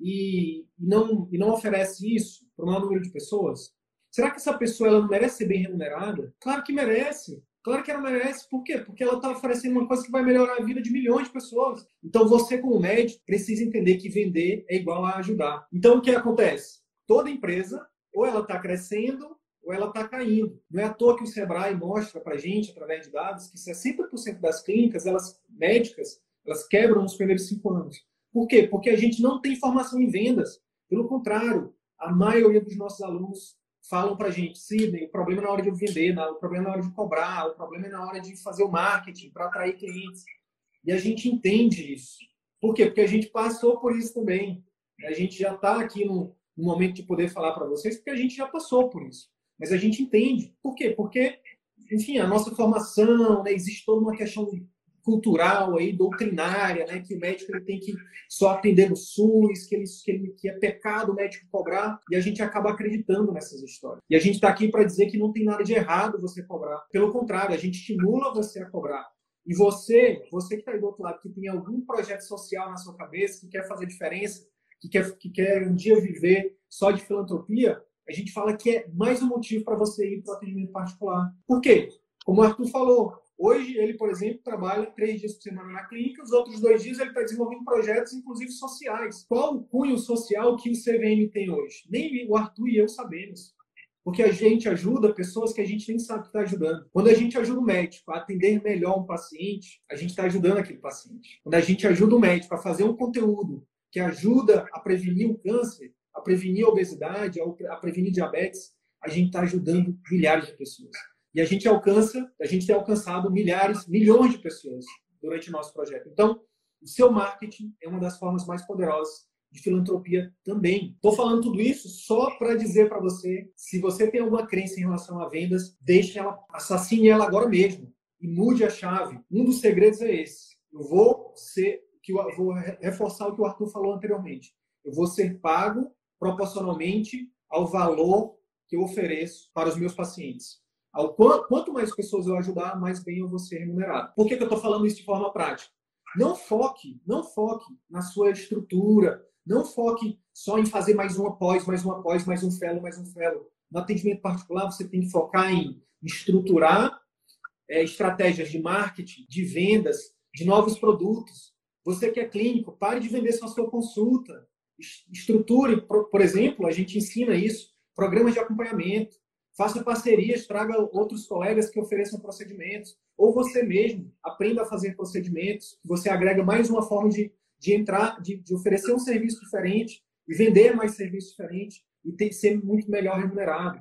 e não, e não oferece isso para o maior número de pessoas? Será que essa pessoa ela não merece ser bem remunerada? Claro que merece. Claro que ela merece. Por quê? Porque ela está oferecendo uma coisa que vai melhorar a vida de milhões de pessoas. Então você, como médico, precisa entender que vender é igual a ajudar. Então o que acontece? Toda empresa, ou ela está crescendo, ou ela está caindo. Não é à toa que o Sebrae mostra para gente, através de dados, que 60% das clínicas, elas médicas, elas quebram nos primeiros cinco anos. Por quê? Porque a gente não tem formação em vendas. Pelo contrário, a maioria dos nossos alunos falam para a gente, Sidney, o problema é na hora de vender, o problema é na hora de cobrar, o problema é na hora de fazer o marketing para atrair clientes. E a gente entende isso. Por quê? Porque a gente passou por isso também. A gente já está aqui no, no, momento de poder falar para vocês, porque a gente já passou por isso. Mas a gente entende. Por quê? Porque, enfim, a nossa formação, né, existe toda uma questão cultural aí, doutrinária, né, que o médico ele tem que só atender no SUS, que, ele, que, ele, que é pecado o médico cobrar, e a gente acaba acreditando nessas histórias. E a gente está aqui para dizer que não tem nada de errado você cobrar. Pelo contrário, a gente estimula você a cobrar. E você, você que está aí do outro lado, que tem algum projeto social na sua cabeça, que quer fazer diferença, que quer, que quer um dia viver só de filantropia, a gente fala que é mais um motivo para você ir para o atendimento particular. Por quê? Como o Arthur falou, Hoje, ele, por exemplo, trabalha três dias por semana na clínica, os outros dois dias ele está desenvolvendo projetos, inclusive sociais. Qual o cunho social que o CVM tem hoje? Nem o Arthur e eu sabemos. Porque a gente ajuda pessoas que a gente nem sabe que está ajudando. Quando a gente ajuda o médico a atender melhor um paciente, a gente está ajudando aquele paciente. Quando a gente ajuda o médico a fazer um conteúdo que ajuda a prevenir o câncer, a prevenir a obesidade, a prevenir diabetes, a gente está ajudando milhares de pessoas. E a gente alcança, a gente tem alcançado milhares, milhões de pessoas durante o nosso projeto. Então, o seu marketing é uma das formas mais poderosas de filantropia também. Estou falando tudo isso só para dizer para você, se você tem alguma crença em relação a vendas, deixe ela, assassine ela agora mesmo e mude a chave. Um dos segredos é esse. Eu vou ser, que eu vou reforçar o que o Arthur falou anteriormente. Eu vou ser pago proporcionalmente ao valor que eu ofereço para os meus pacientes. Quanto mais pessoas eu ajudar, mais bem eu vou ser remunerado. Por que, que eu estou falando isso de forma prática? Não foque, não foque na sua estrutura, não foque só em fazer mais uma pós, mais uma pós, mais um fellow, mais um fellow. No atendimento particular, você tem que focar em estruturar é, estratégias de marketing, de vendas, de novos produtos. Você que é clínico, pare de vender só sua consulta. Estruture, por exemplo, a gente ensina isso, programas de acompanhamento. Faça parcerias, traga outros colegas que ofereçam procedimentos. Ou você mesmo aprenda a fazer procedimentos. Você agrega mais uma forma de de entrar, de, de oferecer um serviço diferente e vender mais serviço diferente e ter, ser muito melhor remunerado.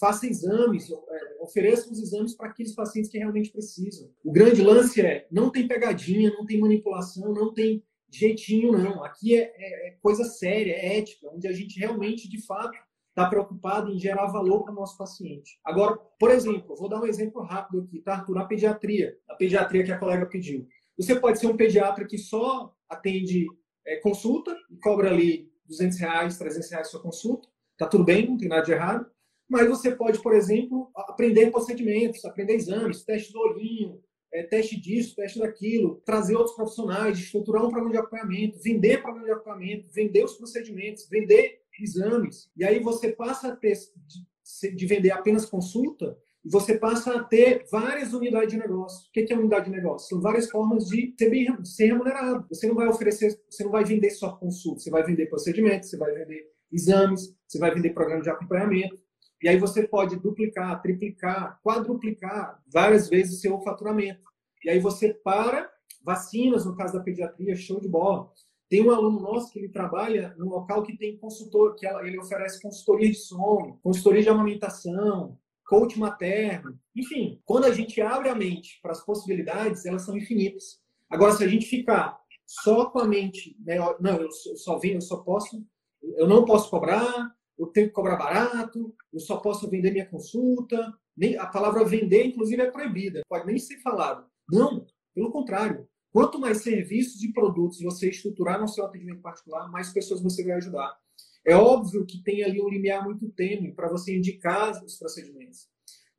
Faça exames, é, ofereça os exames para aqueles pacientes que realmente precisam. O grande lance é, não tem pegadinha, não tem manipulação, não tem jeitinho, não. Aqui é, é, é coisa séria, é ética, onde a gente realmente, de fato, está preocupado em gerar valor para o nosso paciente. Agora, por exemplo, vou dar um exemplo rápido aqui, tá, Arthur? Na pediatria, a pediatria que a colega pediu. Você pode ser um pediatra que só atende é, consulta e cobra ali 200 reais, 300 reais sua consulta. Tá tudo bem, não tem nada de errado. Mas você pode, por exemplo, aprender procedimentos, aprender exames, teste do olhinho, é, teste disso, teste daquilo, trazer outros profissionais, estruturar um programa de acompanhamento, vender programa de acompanhamento, vender os procedimentos, vender exames. E aí você passa a ter de, de vender apenas consulta você passa a ter várias unidades de negócio. O que é unidade de negócio? São várias formas de ser, bem, ser remunerado. Você não vai oferecer, você não vai vender só consulta, você vai vender procedimentos, você vai vender exames, você vai vender programa de acompanhamento. E aí você pode duplicar, triplicar, quadruplicar várias vezes o seu faturamento. E aí você para vacinas, no caso da pediatria, show de bola. Tem um aluno nosso que ele trabalha num local que tem consultor, que ele oferece consultoria de sono, consultoria de amamentação, coach materno. Enfim, quando a gente abre a mente para as possibilidades, elas são infinitas. Agora, se a gente ficar só com a mente, né, não, eu só venho, eu só posso, eu não posso cobrar, eu tenho que cobrar barato, eu só posso vender minha consulta. Nem, a palavra vender, inclusive, é proibida, pode nem ser falado. Não, pelo contrário. Quanto mais serviços e produtos você estruturar no seu atendimento particular, mais pessoas você vai ajudar. É óbvio que tem ali um limiar muito tênue para você indicar os procedimentos.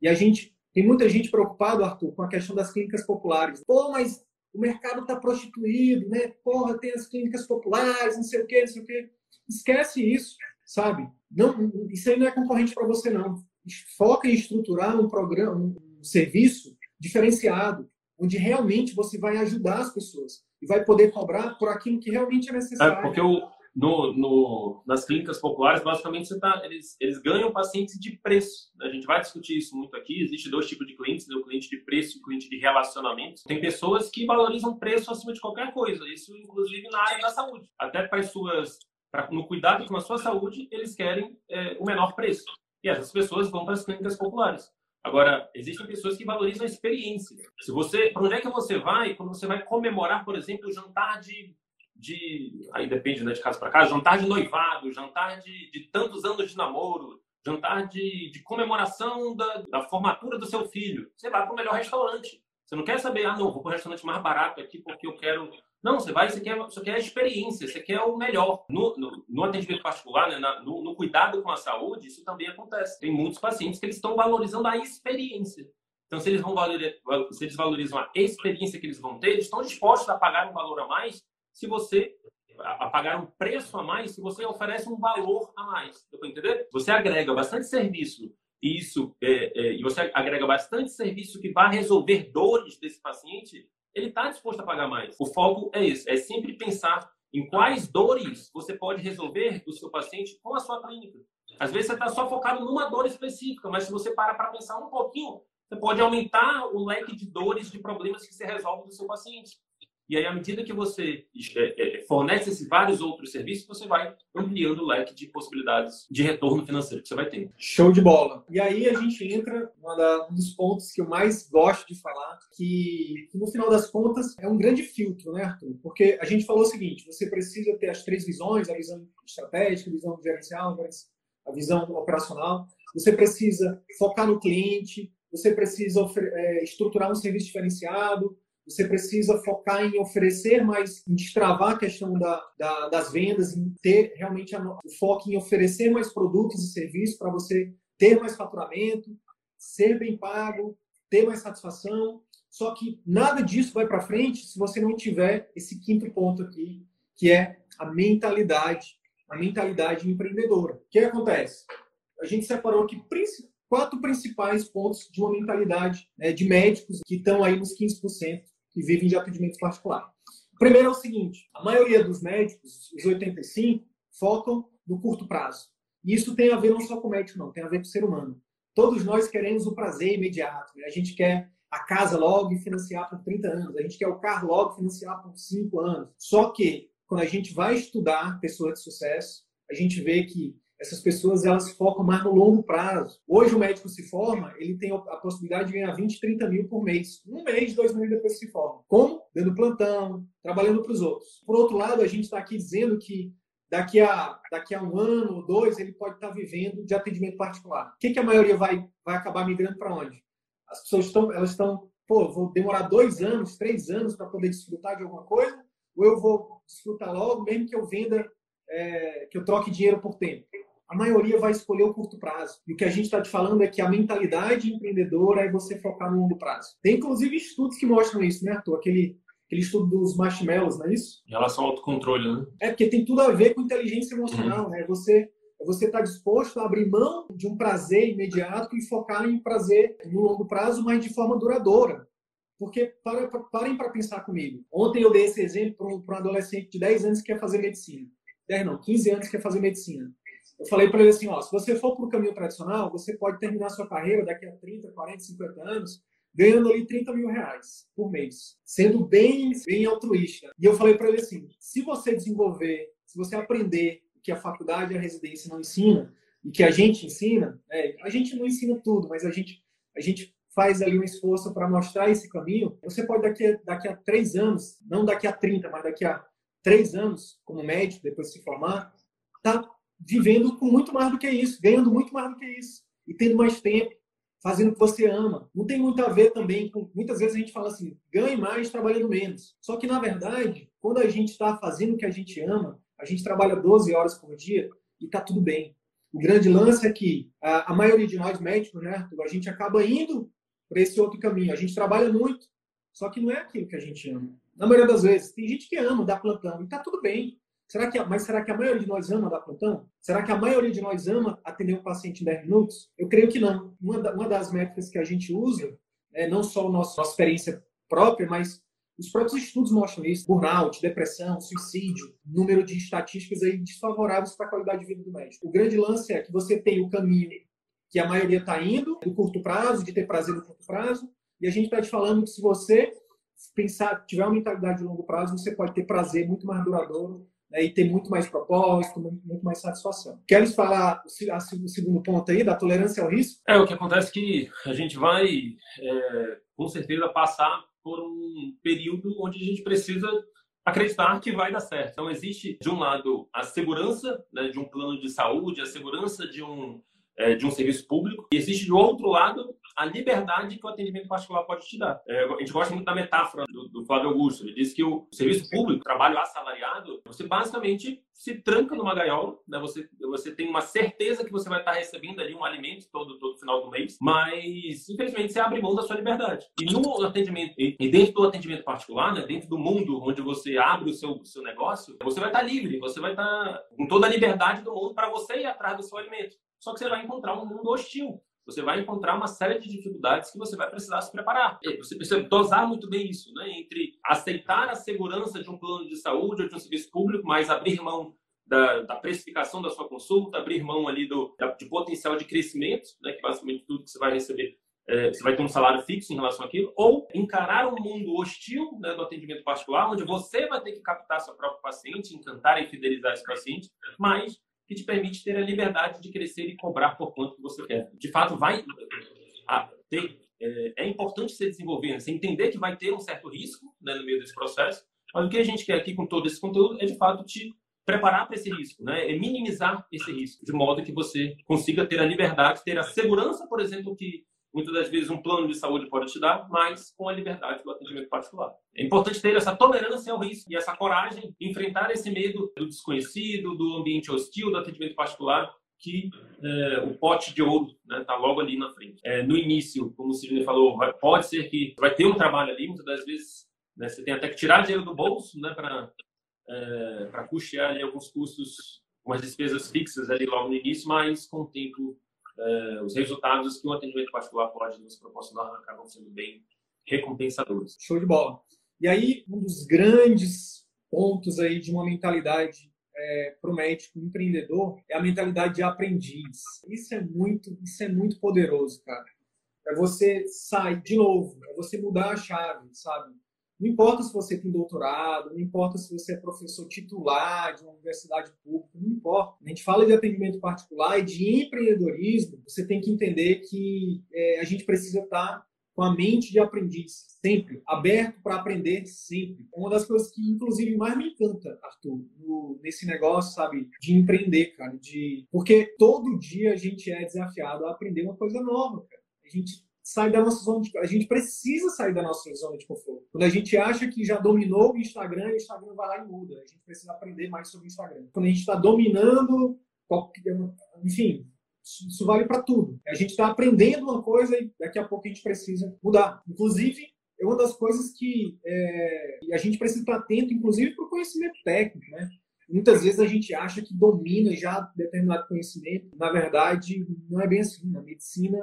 E a gente tem muita gente preocupada, Arthur, com a questão das clínicas populares. Pô, mas o mercado está prostituído, né? Porra, tem as clínicas populares, não sei o quê, não sei o quê. Esquece isso, sabe? Não, isso aí não é concorrente para você, não. Foca em estruturar um programa, um serviço diferenciado, onde realmente você vai ajudar as pessoas e vai poder cobrar por aquilo que realmente é necessário. É porque o, no, no, nas clínicas populares, basicamente, tá, eles, eles ganham pacientes de preço. A gente vai discutir isso muito aqui. Existem dois tipos de clientes, né? o cliente de preço e o cliente de relacionamento. Tem pessoas que valorizam preço acima de qualquer coisa, isso inclusive na área da saúde. Até para as suas, pra, no cuidado com a sua saúde, eles querem é, o menor preço. E essas pessoas vão para as clínicas populares. Agora, existem pessoas que valorizam a experiência. Se você, para onde é que você vai quando você vai comemorar, por exemplo, o jantar de de. Aí depende né, de casa para casa, jantar de noivado, jantar de, de tantos anos de namoro, jantar de, de comemoração da, da formatura do seu filho. Você vai para o melhor restaurante. Você não quer saber, ah, não, vou para o restaurante mais barato aqui porque eu quero. Não, você vai, você quer, você quer a experiência, você quer o melhor. No, no, no atendimento particular, né, na, no, no, cuidado com a saúde, isso também acontece. Tem muitos pacientes que eles estão valorizando a experiência. Então, se eles, vão valorizar, se eles valorizam a experiência que eles vão ter, eles estão dispostos a pagar um valor a mais se você a pagar um preço a mais se você oferece um valor a mais. Deu para entender? Você agrega bastante serviço e isso é, é, e você agrega bastante serviço que vai resolver dores desse paciente, ele está disposto a pagar mais. O foco é esse, é sempre pensar em quais dores você pode resolver do seu paciente com a sua clínica. Às vezes você está só focado numa dor específica, mas se você para para pensar um pouquinho, você pode aumentar o leque de dores, de problemas que você resolve do seu paciente. E aí, à medida que você é, é, fornece esses vários outros serviços, você vai ampliando o leque de possibilidades de retorno financeiro que você vai ter. Show de bola. E aí a gente entra um dos pontos que eu mais gosto de falar, que, que no final das contas é um grande filtro, né, Arthur? Porque a gente falou o seguinte: você precisa ter as três visões, a visão estratégica, a visão gerencial, a visão operacional. Você precisa focar no cliente, você precisa é, estruturar um serviço diferenciado, você precisa focar em oferecer mais, em destravar a questão da, da, das vendas, em ter realmente o foco em oferecer mais produtos e serviços para você ter mais faturamento, ser bem pago, ter mais satisfação. Só que nada disso vai para frente se você não tiver esse quinto ponto aqui, que é a mentalidade, a mentalidade empreendedora. O que acontece? A gente separou aqui quatro principais pontos de uma mentalidade né, de médicos que estão aí nos 15% que vivem de atendimento particular. Primeiro é o seguinte: a maioria dos médicos, os 85, focam no curto prazo. E isso tem a ver não só com o médico, não, tem a ver com o ser humano. Todos nós queremos o prazer imediato. Né? A gente quer a casa logo e financiar por 30 anos. A gente quer o carro logo e financiar por 5 anos. Só que, quando a gente vai estudar pessoas de sucesso, a gente vê que essas pessoas elas focam mais no longo prazo. Hoje o médico se forma, ele tem a possibilidade de ganhar 20, 30 mil por mês. Um mês, dois meses depois se forma. Como? Dando plantão, trabalhando para os outros. Por outro lado, a gente está aqui dizendo que daqui a, daqui a um ano ou dois ele pode estar tá vivendo de atendimento particular. O que, que a maioria vai, vai acabar migrando para onde? As pessoas estão, elas estão, pô, vou demorar dois anos, três anos para poder desfrutar de alguma coisa, ou eu vou desfrutar logo, mesmo que eu venda, é, que eu troque dinheiro por tempo a maioria vai escolher o curto prazo. E o que a gente está te falando é que a mentalidade empreendedora é você focar no longo prazo. Tem inclusive estudos que mostram isso, né, Arthur? Aquele, aquele estudo dos marshmallows, não é isso? Em relação ao autocontrole, né? É, porque tem tudo a ver com inteligência emocional, uhum. né? Você você está disposto a abrir mão de um prazer imediato e focar em prazer no longo prazo, mas de forma duradoura. Porque para, parem para pensar comigo. Ontem eu dei esse exemplo para um adolescente de 10 anos que quer fazer medicina. 10 não, 15 anos que quer fazer medicina. Eu falei para ele assim, ó, se você for para o caminho tradicional, você pode terminar sua carreira daqui a 30, 40, 50 anos ganhando ali 30 mil reais por mês, sendo bem, bem altruísta. E eu falei para ele assim, se você desenvolver, se você aprender o que a faculdade e a residência não ensina, e que a gente ensina, é, a gente não ensina tudo, mas a gente, a gente faz ali um esforço para mostrar esse caminho, você pode daqui a, daqui a três anos, não daqui a 30, mas daqui a três anos, como médico, depois de se formar, tá vivendo com muito mais do que isso, ganhando muito mais do que isso, e tendo mais tempo, fazendo o que você ama. Não tem muito a ver também com. Muitas vezes a gente fala assim, ganhe mais trabalhando menos. Só que, na verdade, quando a gente está fazendo o que a gente ama, a gente trabalha 12 horas por dia e está tudo bem. O grande lance é que a, a maioria de nós médicos, né, a gente acaba indo para esse outro caminho. A gente trabalha muito, só que não é aquilo que a gente ama. Na maioria das vezes, tem gente que ama dar plantão e está tudo bem. Será que, mas será que a maioria de nós ama dar plantão? Será que a maioria de nós ama atender um paciente em 10 minutos? Eu creio que não. Uma, da, uma das métricas que a gente usa, é não só a nossa, nossa experiência própria, mas os próprios estudos mostram isso: burnout, depressão, suicídio, número de estatísticas aí desfavoráveis para a qualidade de vida do médico. O grande lance é que você tem o caminho que a maioria está indo, do curto prazo, de ter prazer no curto prazo, e a gente está te falando que se você pensar, tiver uma mentalidade de longo prazo, você pode ter prazer muito mais duradouro né, e ter muito mais propósito, muito mais satisfação. Queres falar o segundo ponto aí, da tolerância ao risco? É, o que acontece é que a gente vai, é, com certeza, passar por um período onde a gente precisa acreditar que vai dar certo. Então, existe, de um lado, a segurança né, de um plano de saúde, a segurança de um, é, de um serviço público, e existe, do outro lado, a liberdade que o atendimento particular pode te dar. É, a gente gosta muito da metáfora do, do, Flávio Augusto. Ele diz que o serviço público, trabalho assalariado, você basicamente se tranca numa gaiola, né? Você, você tem uma certeza que você vai estar recebendo ali um alimento todo, todo final do mês, mas infelizmente você abre mão da sua liberdade. E no atendimento, e dentro do atendimento particular, né? dentro do mundo onde você abre o seu, seu negócio, você vai estar livre, você vai estar com toda a liberdade do mundo para você ir atrás do seu alimento. Só que você vai encontrar um mundo hostil você vai encontrar uma série de dificuldades que você vai precisar se preparar. Você precisa dosar muito bem isso, né? Entre aceitar a segurança de um plano de saúde ou de um serviço público, mas abrir mão da, da precificação da sua consulta, abrir mão ali do, de potencial de crescimento, né? Que basicamente tudo que você vai receber é, você vai ter um salário fixo em relação àquilo, ou encarar um mundo hostil né, do atendimento particular, onde você vai ter que captar seu próprio paciente, encantar e fidelizar esse paciente, mas que te permite ter a liberdade de crescer e cobrar por quanto que você quer. De fato, vai é, é, importante você desenvolver, né? você entender que vai ter um certo risco né, no meio desse processo, mas o que a gente quer aqui com todo esse conteúdo é, de fato, te preparar para esse risco, né? É minimizar esse risco, de modo que você consiga ter a liberdade, ter a segurança, por exemplo, que muitas das vezes um plano de saúde pode te dar, mas com a liberdade do atendimento particular. É importante ter essa tolerância ao risco e essa coragem de enfrentar esse medo do desconhecido, do ambiente hostil, do atendimento particular, que é, o pote de ouro está né, tá logo ali na frente. É, no início, como o Sidney falou, pode ser que vai ter um trabalho ali, muitas das vezes né, você tem até que tirar dinheiro do bolso né, para é, para custear ali alguns custos, umas despesas fixas ali logo no início, mas com o tempo uh, os resultados que um atendimento particular pode nos proporcionar acabam sendo bem recompensadores. Show de bola. E aí, um dos grandes pontos aí de uma mentalidade é, para o médico empreendedor é a mentalidade de aprendiz. Isso é muito, isso é muito poderoso, cara. É você sair de novo, é você mudar a chave, sabe? Não importa se você tem doutorado, não importa se você é professor titular de uma universidade pública, não importa. A gente fala de atendimento particular e de empreendedorismo, você tem que entender que é, a gente precisa estar com a mente de aprendiz, sempre, aberto para aprender sempre. É uma das coisas que, inclusive, mais me encanta, Arthur, no, nesse negócio, sabe, de empreender, cara, de... Porque todo dia a gente é desafiado a aprender uma coisa nova, cara. A gente sai da nossa zona de a gente precisa sair da nossa zona de conforto. Quando a gente acha que já dominou o Instagram, o Instagram vai lá e muda. A gente precisa aprender mais sobre o Instagram. Quando a gente está dominando, enfim, isso vale para tudo. A gente está aprendendo uma coisa e daqui a pouco a gente precisa mudar. Inclusive, é uma das coisas que é, a gente precisa estar atento, inclusive, para o conhecimento técnico, né? Muitas vezes a gente acha que domina já determinado conhecimento. Na verdade, não é bem assim. Na medicina,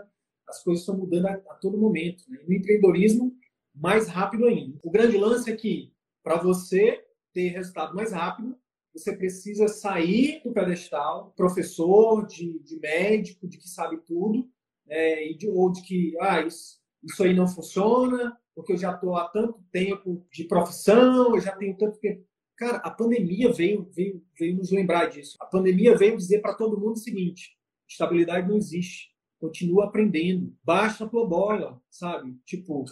as coisas estão mudando a, a todo momento. Né? No empreendedorismo, mais rápido ainda. O grande lance é que, para você ter resultado mais rápido, você precisa sair do pedestal, professor, de, de médico, de que sabe tudo, é, de, ou de que ah, isso, isso aí não funciona, porque eu já estou há tanto tempo de profissão, eu já tenho tanto tempo. Cara, a pandemia veio, veio, veio nos lembrar disso. A pandemia veio dizer para todo mundo o seguinte: estabilidade não existe continua aprendendo, baixa a tua bola, sabe? Tipo,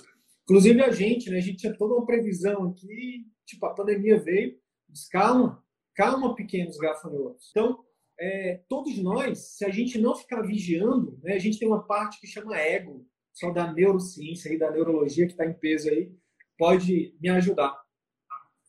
inclusive a gente, né? A gente tinha toda uma previsão aqui, tipo, a pandemia veio, diz, calma, calma, pequenos gafanhotos. Então, é, todos nós, se a gente não ficar vigiando, né, a gente tem uma parte que chama ego, só da neurociência e da neurologia que está em peso aí, pode me ajudar.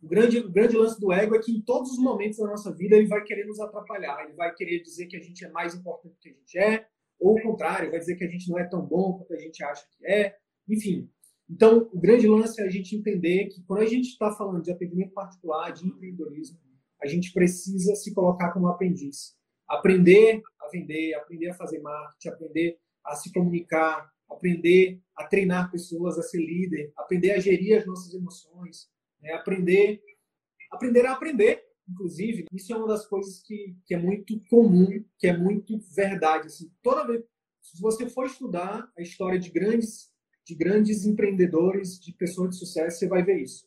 O grande, o grande lance do ego é que em todos os momentos da nossa vida ele vai querer nos atrapalhar, ele vai querer dizer que a gente é mais importante do que a gente é, ou o contrário, vai dizer que a gente não é tão bom quanto a gente acha que é. Enfim, então o grande lance é a gente entender que quando a gente está falando de atendimento particular, de empreendedorismo, a gente precisa se colocar como aprendiz. Aprender a vender, aprender a fazer marketing, aprender a se comunicar, aprender a treinar pessoas, a ser líder, aprender a gerir as nossas emoções, né? aprender, aprender a aprender Inclusive, isso é uma das coisas que, que é muito comum, que é muito verdade. Assim, toda vez, se você for estudar a história de grandes, de grandes empreendedores, de pessoas de sucesso, você vai ver isso.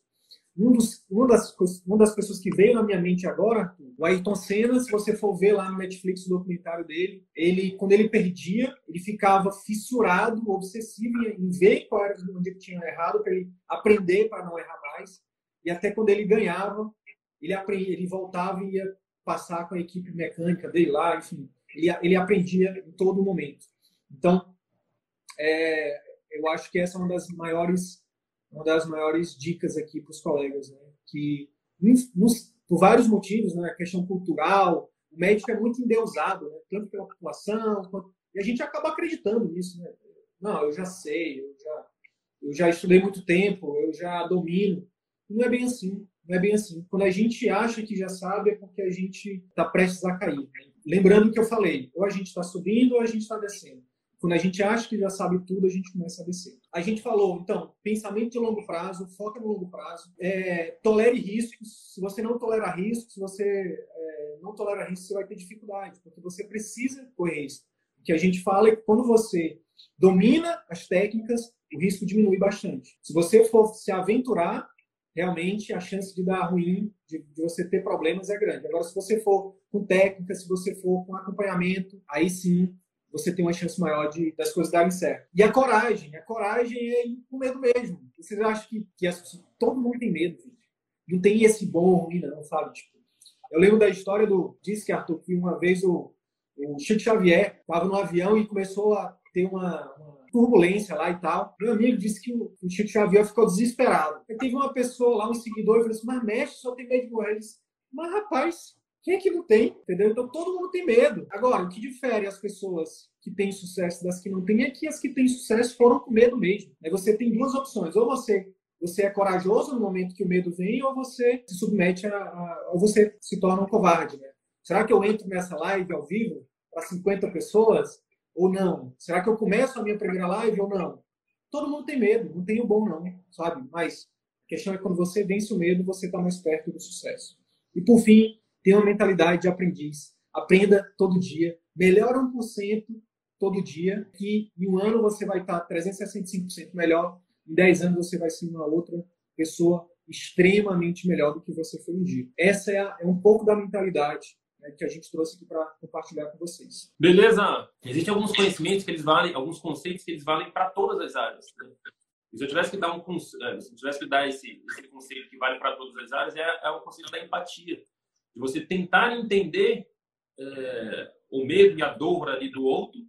Um dos, uma, das, uma das pessoas que veio na minha mente agora, o Ayrton Senna, se você for ver lá no Netflix o documentário dele, ele, quando ele perdia, ele ficava fissurado, obsessivo em ver qual era onde ele tinha errado, para ele aprender para não errar mais. E até quando ele ganhava, ele, aprendia, ele voltava e ia passar com a equipe mecânica dele lá, enfim, ele, ele aprendia em todo momento. Então, é, eu acho que essa é uma das maiores, uma das maiores dicas aqui para os colegas, né? que nos, por vários motivos, né? a questão cultural, o médico é muito endeusado, né? tanto pela população, quanto... e a gente acaba acreditando nisso. Né? Não, eu já sei, eu já, eu já estudei muito tempo, eu já domino. Não é bem assim. Não é bem assim. Quando a gente acha que já sabe, é porque a gente está prestes a cair. Lembrando que eu falei, ou a gente está subindo ou a gente está descendo. Quando a gente acha que já sabe tudo, a gente começa a descer. A gente falou, então, pensamento de longo prazo, foca no longo prazo, é, tolere riscos. Se você não tolera riscos, se você é, não tolera riscos, você vai ter dificuldade, porque você precisa correr risco. O que a gente fala é que quando você domina as técnicas, o risco diminui bastante. Se você for se aventurar, realmente a chance de dar ruim, de, de, você ter problemas é grande. Agora, se você for com técnica, se você for com acompanhamento, aí sim você tem uma chance maior de das coisas darem certo. E a coragem, a coragem é ir com medo mesmo. Vocês acham que, que as, todo mundo tem medo, gente. Não tem esse bom ou ruim, não, sabe? Tipo, eu lembro da história do. Disse que Arthur, que uma vez o, o Chico Xavier estava no avião e começou a ter uma, uma, turbulência lá e tal. Meu amigo disse que o, Chico Xavier ficou desesperado. Aí teve uma pessoa lá, um seguidor, e falou assim: Mas mestre, só tem medo de morrer. Ele disse, Mas rapaz, quem é que não tem? Entendeu? Então todo mundo tem medo. Agora, o que difere as pessoas que têm sucesso das que não têm é que as que têm sucesso foram com medo mesmo. Aí você tem duas opções. Ou você você é corajoso no momento que o medo vem, ou você se submete a, a ou você se torna um covarde. Né? Será que eu entro nessa live ao vivo para 50 pessoas ou não? Será que eu começo a minha primeira live ou não? Todo mundo tem medo, não tem o bom não, sabe? Mas a questão é quando você vence o medo, você está mais perto do sucesso. E por fim, tenha uma mentalidade de aprendiz. Aprenda todo dia. Melhora 1% todo dia, que em um ano você vai estar 365% melhor. Em 10 anos você vai ser uma outra pessoa extremamente melhor do que você foi um dia. Essa é, a, é um pouco da mentalidade né, que a gente trouxe aqui para compartilhar com vocês. Beleza. Existem alguns conhecimentos que eles valem, alguns conceitos que eles valem para todas as áreas. Né? se eu tivesse que dar um é, se tivesse que dar esse, esse conceito que vale para todas as áreas, é, é o conceito da empatia de você tentar entender é, o medo e a dor ali do outro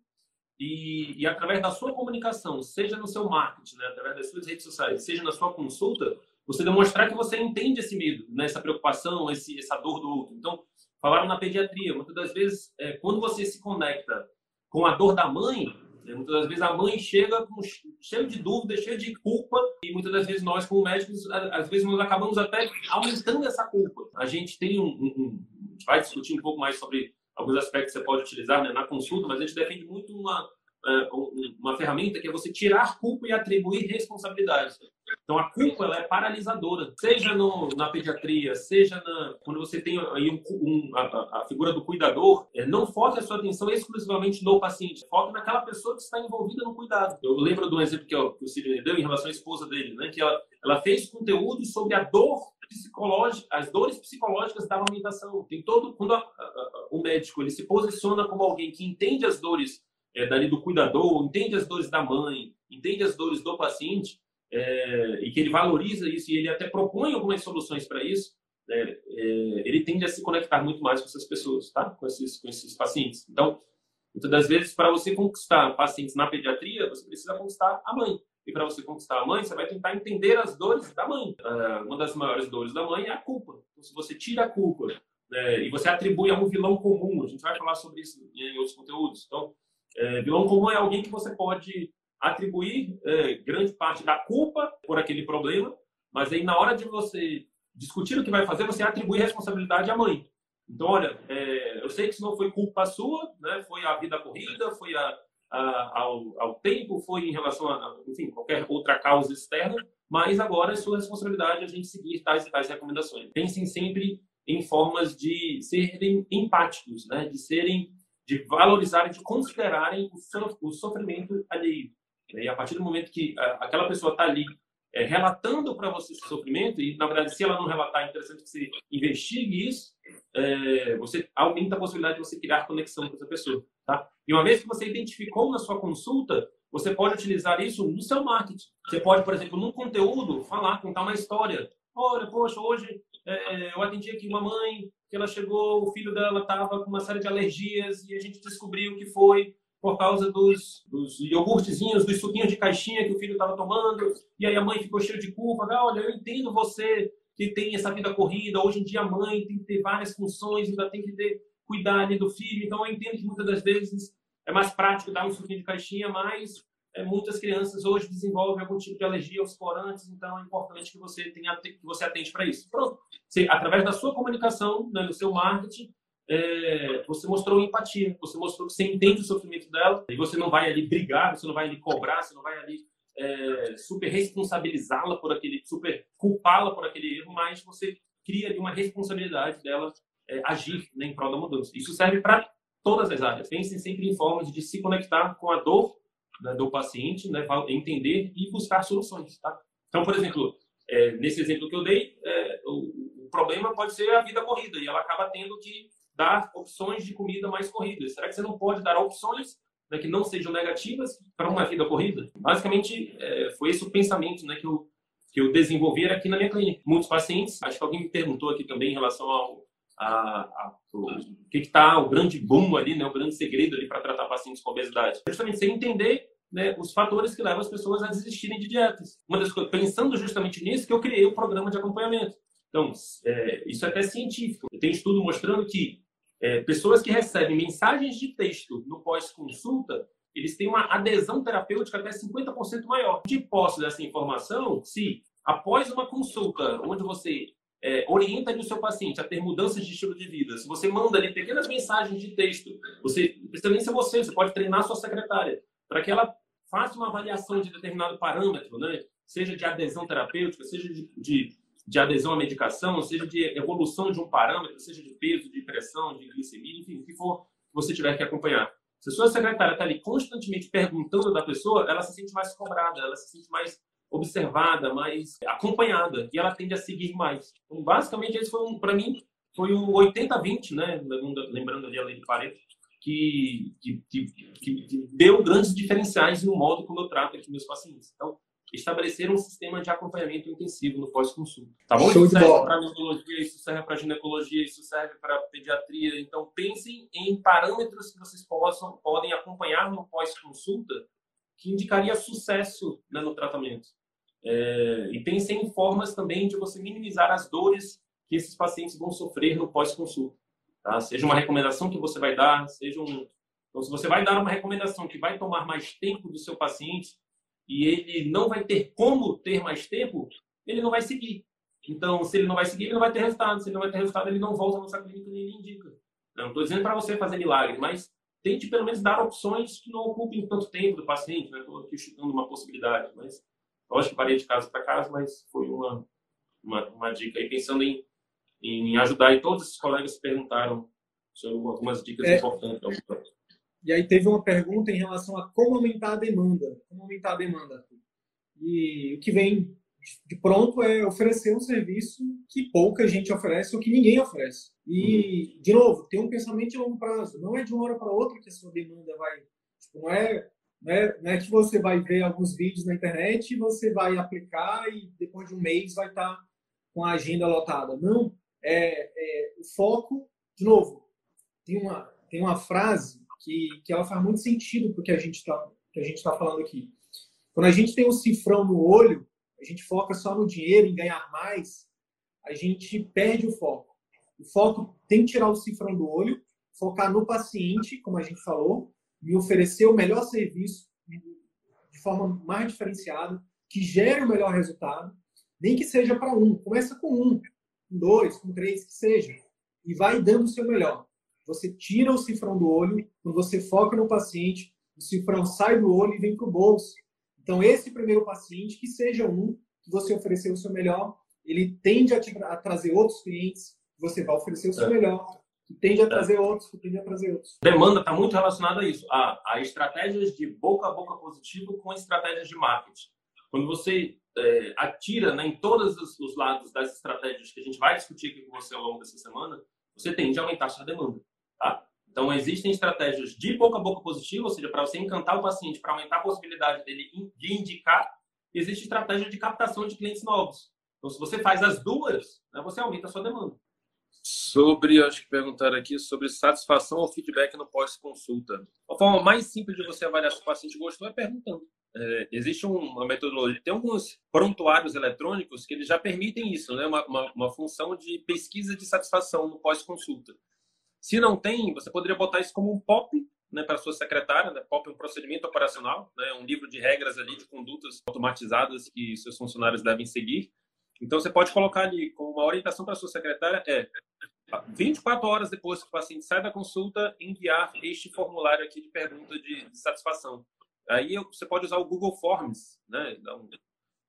e, e, através da sua comunicação, seja no seu marketing, né, através das suas redes sociais, seja na sua consulta, você demonstrar que você entende esse medo, né, essa preocupação, esse, essa dor do outro. Então, falaram na pediatria, muitas das vezes, é, quando você se conecta com a dor da mãe, né, muitas das vezes a mãe chega com, cheio de dúvida, cheio de culpa, e muitas das vezes nós, como médicos, às vezes nós acabamos até aumentando essa culpa. A gente tem um, um, um vai discutir um pouco mais sobre alguns aspectos que você pode utilizar né, na consulta, mas a gente defende muito uma, uma ferramenta que é você tirar culpa e atribuir responsabilidades. Então a culpa ela é paralisadora, seja no, na pediatria, seja na, quando você tem aí um, um, a, a, figura do cuidador, é, não foque a sua atenção exclusivamente no paciente, foque naquela pessoa que está envolvida no cuidado. Eu lembro de um exemplo que, que o Sidney deu em relação à esposa dele, né, que ela, ela fez conteúdo sobre a dor psicológica, as dores psicológicas da amamentação. Tem todo quando a, a, o médico ele se posiciona como alguém que entende as dores é, dali do cuidador, entende as dores da mãe, entende as dores do paciente, é, e que ele valoriza isso e ele até propõe algumas soluções para isso, é, é, ele tende a se conectar muito mais com essas pessoas, tá? com, esses, com esses pacientes. Então, muitas das vezes, para você conquistar pacientes na pediatria, você precisa conquistar a mãe. E para você conquistar a mãe, você vai tentar entender as dores da mãe. Uh, uma das maiores dores da mãe é a culpa. Então, se você tira a culpa né, e você atribui a um vilão comum, a gente vai falar sobre isso em outros conteúdos. Então, é, vilão comum é alguém que você pode atribuir é, grande parte da culpa por aquele problema, mas aí na hora de você discutir o que vai fazer, você atribui responsabilidade à mãe. Então, olha, é, eu sei que isso não foi culpa sua, né? foi a vida corrida, foi a, a, ao, ao, tempo, foi em relação a, enfim, qualquer outra causa externa, mas agora é sua responsabilidade a gente seguir tais e tais recomendações. Pensem sempre em formas de serem empáticos, né? de serem de valorizarem, de considerarem o, o sofrimento alheio. E a partir do momento que aquela pessoa está ali é, relatando para você esse sofrimento, e na verdade, se ela não relatar, é interessante que você investigue isso, é, você aumenta a possibilidade de você criar conexão com essa pessoa. Tá? E uma vez que você identificou na sua consulta, você pode utilizar isso no seu marketing. Você pode, por exemplo, num conteúdo, falar, contar uma história. Olha, poxa, hoje é, eu atendi aqui uma mãe que ela chegou, o filho dela estava com uma série de alergias e a gente descobriu que foi por causa dos, dos iogurtezinhos, dos suquinhos de caixinha que o filho estava tomando. E aí a mãe ficou cheia de culpa. Ah, olha, eu entendo você que tem essa vida corrida. Hoje em dia a mãe tem que ter várias funções, ainda tem que ter, cuidar ali do filho. Então eu entendo que muitas das vezes é mais prático dar um suquinho de caixinha, mas é, muitas crianças hoje desenvolvem algum tipo de alergia aos corantes, então é importante que você tenha que você atente para isso. Pronto. Você, através da sua comunicação, né, no seu marketing, é, você mostrou empatia, você mostrou que você entende o sofrimento dela e você não vai ali brigar, você não vai ali cobrar, você não vai ali é, super responsabilizá-la por aquele, super culpá-la por aquele erro, mas você cria ali uma responsabilidade dela é, agir né, em prol da mudança. Isso serve para todas as áreas. Pensem sempre em formas de se conectar com a dor né, do paciente, né, entender e buscar soluções. Tá? Então, por exemplo, é, nesse exemplo que eu dei, é, o, o, problema pode ser a vida corrida e ela acaba tendo que dar opções de comida mais corridas. Será que você não pode dar opções né, que não sejam negativas para uma vida corrida? Basicamente, é, foi esse o pensamento né, que eu que eu desenvolvi aqui na minha clínica. Muitos pacientes, acho que alguém me perguntou aqui também em relação ao a, a, o que está o grande boom ali, né, o grande segredo ali para tratar pacientes com obesidade. Justamente você entender né, os fatores que levam as pessoas a desistirem de dietas. Uma das coisas, pensando justamente nisso, que eu criei o programa de acompanhamento. Então, é, isso é até científico. Tem estudo mostrando que é, pessoas que recebem mensagens de texto no pós-consulta, eles têm uma adesão terapêutica até 50% maior. De posse dessa informação, se após uma consulta onde você é, orienta o seu paciente a ter mudanças de estilo de vida, se você manda ali pequenas mensagens de texto, você precisa nem ser você, você pode treinar sua secretária para que ela faça uma avaliação de determinado parâmetro, né? seja de adesão terapêutica, seja de, de, de adesão à medicação, seja de evolução de um parâmetro, seja de peso, de pressão, de glicemia, enfim, o que for que você tiver que acompanhar. Se a sua secretária está ali constantemente perguntando da pessoa, ela se sente mais cobrada, ela se sente mais observada, mais acompanhada, e ela tende a seguir mais. Então, basicamente, esse foi um, para mim, foi o 80-20, né? Lembrando ali a lei de Pareto, que, que, que, que, deu grandes diferenciais no modo como eu trato aqui meus pacientes. Então, estabelecer um sistema de acompanhamento intensivo no pós-consulta. Tá bom? Show isso serve para neurologia, isso serve para ginecologia, isso serve para pediatria. Então, pensem em parâmetros que vocês possam, podem acompanhar no pós-consulta que indicaria sucesso né, no tratamento. É, e pensem em formas também de você minimizar as dores que esses pacientes vão sofrer no pós-consulta. Tá? Seja uma recomendação que você vai dar, seja um. Então, se você vai dar uma recomendação que vai tomar mais tempo do seu paciente e ele não vai ter como ter mais tempo, ele não vai seguir. Então, se ele não vai seguir, ele não vai ter resultado. Se ele não vai ter resultado, ele não volta na sua clínica nem ele indica. Não estou dizendo para você fazer milagre, mas tente pelo menos dar opções que não ocupem tanto tempo do paciente. Estou né? aqui chutando uma possibilidade, mas lógico que parei de casa para casa, mas foi uma, uma, uma dica aí, pensando em em ajudar. E todos os colegas perguntaram sobre algumas dicas é, importantes. E aí teve uma pergunta em relação a como aumentar a demanda. Como aumentar a demanda. E o que vem de pronto é oferecer um serviço que pouca gente oferece ou que ninguém oferece. E, uhum. de novo, ter um pensamento de longo prazo. Não é de uma hora para outra que a sua demanda vai. Tipo, não, é, não, é, não é que você vai ver alguns vídeos na internet e você vai aplicar e depois de um mês vai estar com a agenda lotada. Não é, é, o foco, de novo, tem uma, tem uma frase que, que ela faz muito sentido porque a gente está que a gente está falando aqui. Quando a gente tem um cifrão no olho, a gente foca só no dinheiro, em ganhar mais, a gente perde o foco. O foco tem que tirar o cifrão do olho, focar no paciente, como a gente falou, e oferecer o melhor serviço de forma mais diferenciada, que gere o melhor resultado, nem que seja para um. Começa com um com dois, com três, que seja. E vai dando o seu melhor. Você tira o cifrão do olho, quando você foca no paciente, o cifrão sai do olho e vem para o bolso. Então, esse primeiro paciente, que seja um, que você ofereceu o seu melhor, ele tende a, te, a trazer outros clientes, você vai oferecer o seu é. melhor, que tende a é. trazer é. outros, que tende a trazer outros. Demanda está muito relacionada a isso, a, a estratégias de boca a boca positivo com estratégias de marketing. Quando você é, atira né, em todos os, os, lados das estratégias que a gente vai discutir aqui com você ao longo dessa semana, você tende a aumentar a sua demanda. Tá? Então, existem estratégias de boca a boca positivo, ou seja, para você encantar o paciente, para aumentar a possibilidade dele de indicar, existe estratégia de captação de clientes novos. Então, se você faz as duas, né, você aumenta a sua demanda. Sobre, acho que perguntaram aqui, sobre satisfação ou feedback no pós-consulta. A forma mais simples de você avaliar se o paciente gostou é perguntando é, existe uma metodologia, tem alguns prontuários eletrônicos que eles já permitem isso, né? uma, uma, uma função de pesquisa de satisfação no pós-consulta. Se não tem, você poderia botar isso como um POP né, para sua secretária, né? POP é um procedimento operacional, né? um livro de regras ali de condutas automatizadas que seus funcionários devem seguir. Então você pode colocar ali como uma orientação para sua secretária é 24 horas depois que o paciente sai da consulta, enviar este formulário aqui de pergunta de, de satisfação. Aí você pode usar o Google Forms, né? Então,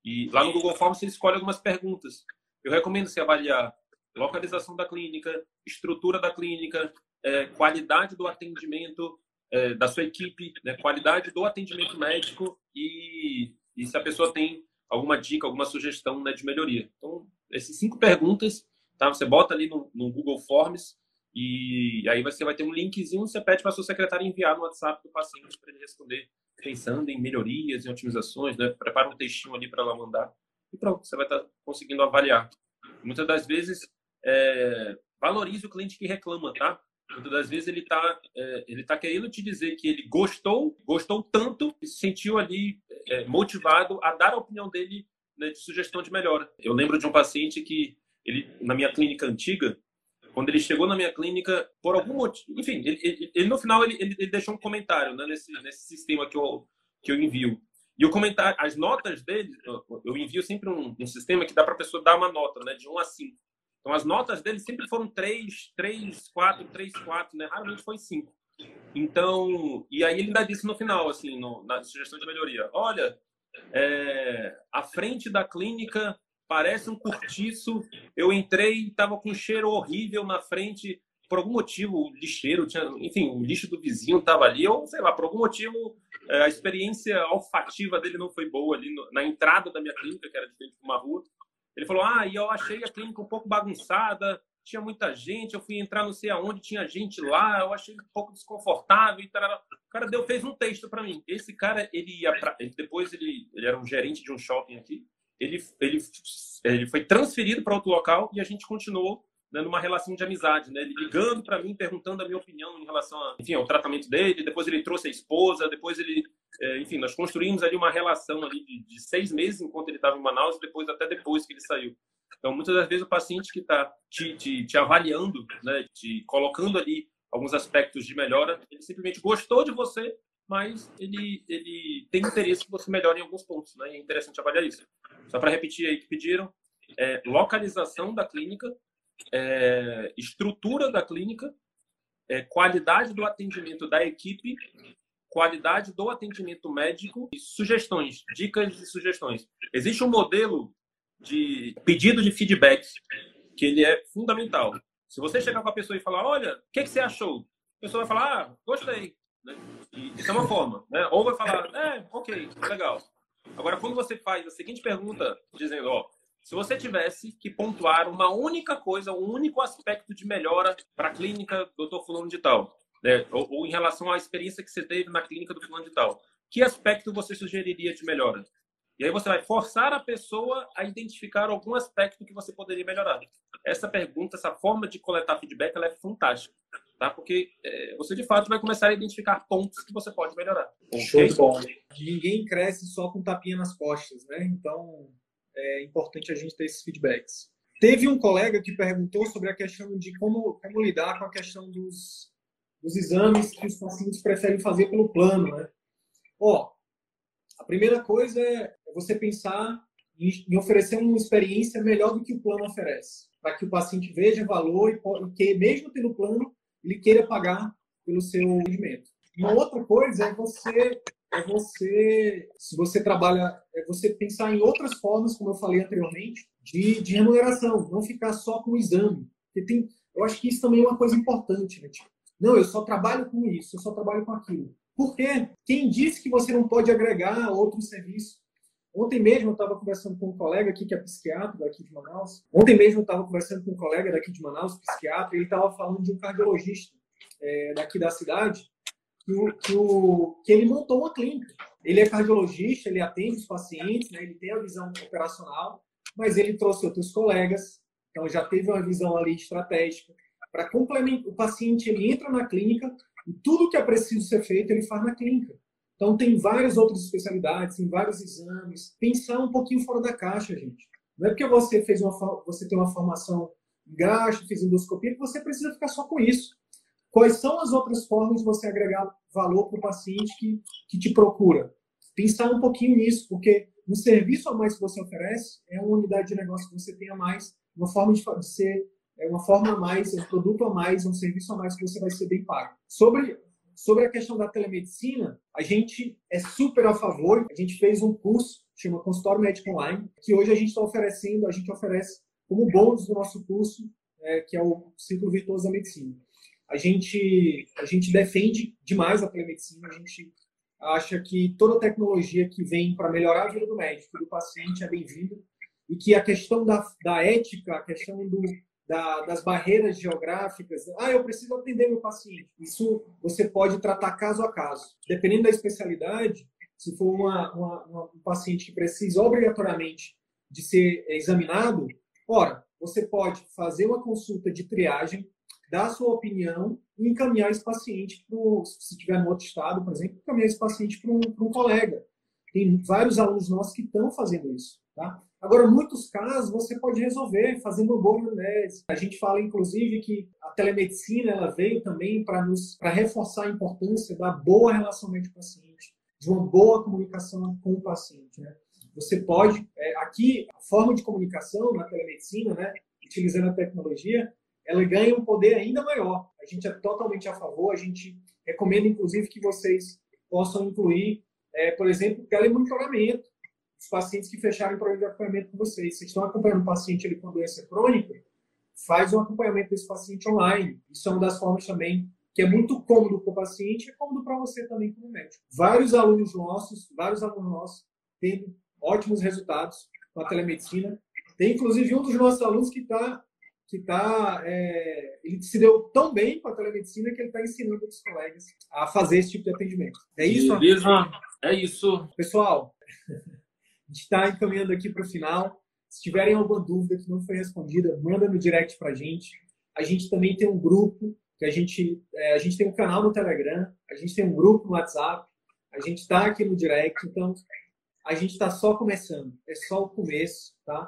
e lá no Google Forms você escolhe algumas perguntas. Eu recomendo você avaliar localização da clínica, estrutura da clínica, é, qualidade do atendimento, é, da sua equipe, né, qualidade do atendimento médico e, e se a pessoa tem alguma dica, alguma sugestão né, de melhoria. Então, essas cinco perguntas, tá? Você bota ali no, no Google Forms e aí você vai ter um linkzinho, você pede para sua secretária enviar no WhatsApp do paciente para ele responder, pensando em melhorias, em otimizações, né? Prepara um textinho ali para ela mandar e pronto, você vai estar tá conseguindo avaliar. Muitas das vezes, é, valorize o cliente que reclama, tá? Muitas das vezes ele está é, ele tá querendo te dizer que ele gostou, gostou tanto, e se sentiu ali é, motivado a dar a opinião dele né, de sugestão de melhora. Eu lembro de um paciente que ele na minha clínica antiga, quando ele chegou na minha clínica, por algum motivo, enfim, ele, ele, ele no final ele, ele, deixou um comentário né, nesse, nesse sistema que eu, que eu envio. E o comentário, as notas dele, eu envio sempre um, um sistema que dá para a pessoa dar uma nota, né, de 1 a 5. Então as notas dele sempre foram 3, 3, 4, 3, 4, né? Raramente foi 5. Então, e aí ele ainda disse no final, assim, no, na sugestão de melhoria: olha, é, a frente da clínica parece um cortiço. Eu entrei, estava com um cheiro horrível na frente. Por algum motivo, o lixeiro tinha, enfim, o lixo do vizinho estava ali, ou sei lá, por algum motivo, é, a experiência olfativa dele não foi boa ali na entrada da minha clínica, que era de frente para uma rua. Ele falou: Ah, e eu achei a clínica um pouco bagunçada, tinha muita gente, eu fui entrar não sei aonde, tinha gente lá, eu achei um pouco desconfortável e tal. O cara deu, fez um texto para mim. Esse cara, ele, depois ele, ele era um gerente de um shopping aqui. Ele, ele, ele foi transferido para outro local e a gente continuou né, numa relação de amizade, né? Ele ligando para mim, perguntando a minha opinião em relação a, enfim, ao tratamento dele. Depois ele trouxe a esposa, depois ele, é, enfim, nós construímos ali uma relação ali de, de seis meses enquanto ele estava em Manaus, depois até depois que ele saiu. Então, muitas das vezes o paciente que está te, te, te, avaliando, né, te colocando ali alguns aspectos de melhora, ele simplesmente gostou de você, mas ele, ele tem interesse que você melhore em alguns pontos, né? É interessante avaliar isso. Só para repetir aí que pediram, é, localização da clínica, é, estrutura da clínica, é, qualidade do atendimento da equipe, qualidade do atendimento médico e sugestões, dicas e sugestões. Existe um modelo de pedido de feedback que ele é fundamental. Se você chegar com a pessoa e falar, olha, o que, que, você achou? A pessoa vai falar, ah, gostei. Né? E isso é uma forma. Né? Ou vai falar, é, ok, legal. Agora, quando você faz a seguinte pergunta, dizendo, ó, se você tivesse que pontuar uma única coisa, um único aspecto de melhora para a clínica doutor fulano de tal, né? ou, ou, em relação à experiência que você teve na clínica do fulano de tal, que aspecto você sugeriria de melhora? E aí você vai forçar a pessoa a identificar algum aspecto que você poderia melhorar. Essa pergunta, essa forma de coletar feedback, ela é fantástica, tá? Porque é, você de fato vai começar a identificar pontos que você pode melhorar. Show de bom. Ninguém cresce só com tapinha nas costas, né? Então é importante a gente ter esses feedbacks. Teve um colega que perguntou sobre a questão de como, como lidar com a questão dos, dos exames que os pacientes preferem fazer pelo plano, né? Ó, a primeira coisa é você pensar em, oferecer uma experiência melhor do que o plano oferece, para que o paciente veja valor e, que, mesmo tendo plano, ele queira pagar pelo seu rendimento. Uma outra coisa é você é você, se você trabalha, é você pensar em outras formas, como eu falei anteriormente, de, de remuneração, não ficar só com o exame. Porque tem, eu acho que isso também é uma coisa importante, né? Tipo, não, eu só trabalho com isso, eu só trabalho com aquilo. Por quê? Quem disse que você não pode agregar outro serviço? Ontem mesmo eu estava conversando com um colega aqui que é psiquiatra daqui de Manaus. Ontem mesmo eu estava conversando com um colega daqui de Manaus, psiquiatra, e ele estava falando de um cardiologista é, daqui da cidade que, o, que, o, que ele montou uma clínica. Ele é cardiologista, ele atende os pacientes, né, ele tem a visão operacional, mas ele trouxe outros colegas, então já teve uma visão ali estratégica. Para complementar, o paciente ele entra na clínica e tudo que é preciso ser feito ele faz na clínica. Então tem várias outras especialidades, tem vários exames. Pensar um pouquinho fora da caixa, gente. Não é porque você fez uma você tem uma formação em gastro, fez endoscopia que você precisa ficar só com isso. Quais são as outras formas de você agregar valor para o paciente que, que te procura? Pensar um pouquinho nisso, porque um serviço a mais que você oferece é uma unidade de negócio que você tem a mais, uma forma de, ser, é uma forma a mais, é um produto a mais, é um serviço a mais que você vai ser bem pago. Sobre, sobre a questão da telemedicina, a gente é super a favor, a gente fez um curso, chama Consultório Médico Online, que hoje a gente está oferecendo, a gente oferece como bônus do nosso curso, é, que é o Ciclo Virtuoso da Medicina. a gente, a gente defende demais a telemedicina, a gente acha que toda tecnologia que vem para melhorar a vida do médico e do paciente é bem-vinda e que a questão da, da ética, a questão do, da, das barreiras geográficas, ah, eu preciso atender meu paciente. Isso você pode tratar caso a caso. Dependendo da especialidade, se for uma, uma, uma, um paciente que precisa obrigatoriamente de ser examinado, ora, você pode fazer uma consulta de triagem, dar sua opinião e encaminhar esse paciente para se estiver no outro estado, por exemplo, encaminhar esse paciente para um, um colega. Tem vários alunos nossos que estão fazendo isso. Tá? Agora, muitos casos você pode resolver fazendo boa anamnese. A gente fala, inclusive, que a telemedicina ela veio também para reforçar a importância da boa relação médico-paciente, de uma boa comunicação com o paciente. Né? Você pode, é, aqui, a forma de comunicação na telemedicina, né, utilizando a tecnologia, ela ganha um poder ainda maior. A gente é totalmente a favor, a gente recomenda, inclusive, que vocês possam incluir, é, por exemplo, telemonitoramento. Os pacientes que fecharam o programa de acompanhamento com vocês. Vocês estão acompanhando um paciente ali com doença crônica, faz um acompanhamento desse paciente online. Isso é uma das formas também que é muito cômodo para o paciente e cômodo para você também como médico. Vários alunos nossos, vários alunos nossos têm ótimos resultados com a telemedicina. Tem inclusive um dos nossos alunos que está que tá, é, ele se deu tão bem com a telemedicina que ele está ensinando outros colegas a fazer esse tipo de atendimento. É isso? Beleza. É isso. Pessoal, gente está encaminhando aqui para o final. Se tiverem alguma dúvida que não foi respondida, manda no direct para a gente. A gente também tem um grupo que a gente é, a gente tem um canal no Telegram, a gente tem um grupo no WhatsApp, a gente está aqui no direct, então a gente está só começando, é só o começo, tá?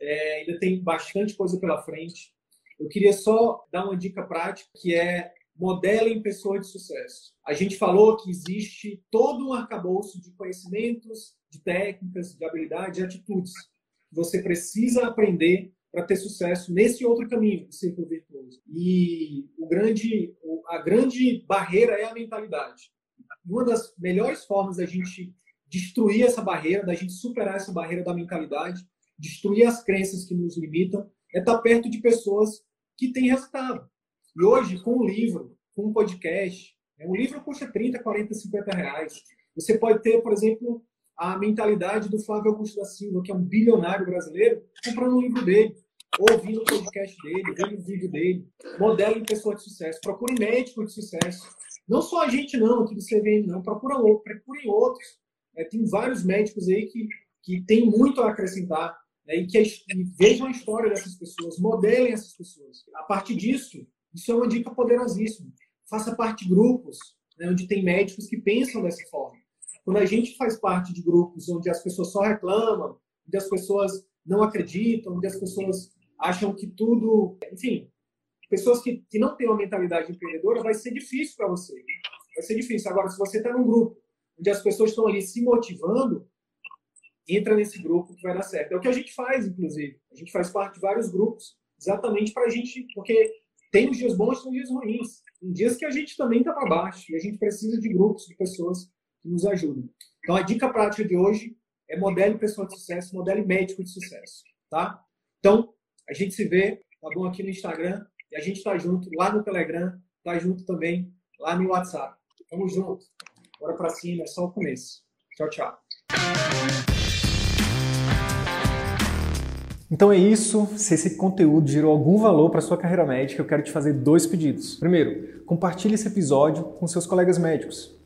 É, ainda tem bastante coisa pela frente. Eu queria só dar uma dica prática, que é modelem pessoas de sucesso. A gente falou que existe todo um arcabouço de conhecimentos, de técnicas, de habilidades, de atitudes que você precisa aprender para ter sucesso nesse outro caminho do círculo virtuoso. E o grande, a grande barreira é a mentalidade. Uma das melhores formas da gente destruir essa barreira, da gente superar essa barreira da mentalidade, destruir as crenças que nos limitam, é estar perto de pessoas que têm resultado. E hoje, com um livro, com um podcast, né, um livro custa 30, 40, 50 reais. Você pode ter, por exemplo, a mentalidade do Flávio Augusto da Silva, que é um bilionário brasileiro, comprando um livro dele, ouvindo o podcast dele, vendo o vídeo dele. Modelo em pessoa de sucesso. Procure médico de sucesso. Não só a gente, não, aqui do CVM, não. Procura outro, procurem outros. É, tem vários médicos aí que, que têm muito a acrescentar né, e que e vejam a história dessas pessoas, modelem essas pessoas. A partir disso, isso é uma dica poderosíssima. Faça parte de grupos né, onde tem médicos que pensam dessa forma. Quando a gente faz parte de grupos onde as pessoas só reclamam, onde as pessoas não acreditam, onde as pessoas acham que tudo. Enfim, pessoas que, que não têm uma mentalidade empreendedora, vai ser difícil para você. Vai ser difícil. Agora, se você está num grupo onde as pessoas estão ali se motivando, entra nesse grupo que vai dar certo. É o que a gente faz, inclusive. A gente faz parte de vários grupos, exatamente para a gente, porque tem os dias bons e tem os dias ruins. Tem dias que a gente também está para baixo e a gente precisa de grupos, de pessoas que nos ajudem. Então, a dica prática de hoje é modelo pessoa de sucesso, modelo médico de sucesso, tá? Então, a gente se vê, tá bom, aqui no Instagram e a gente está junto lá no Telegram, tá junto também lá no WhatsApp. Tamo junto. Bora para cima, é só o começo. Tchau, tchau. Então é isso. Se esse conteúdo gerou algum valor para sua carreira médica, eu quero te fazer dois pedidos. Primeiro, compartilhe esse episódio com seus colegas médicos,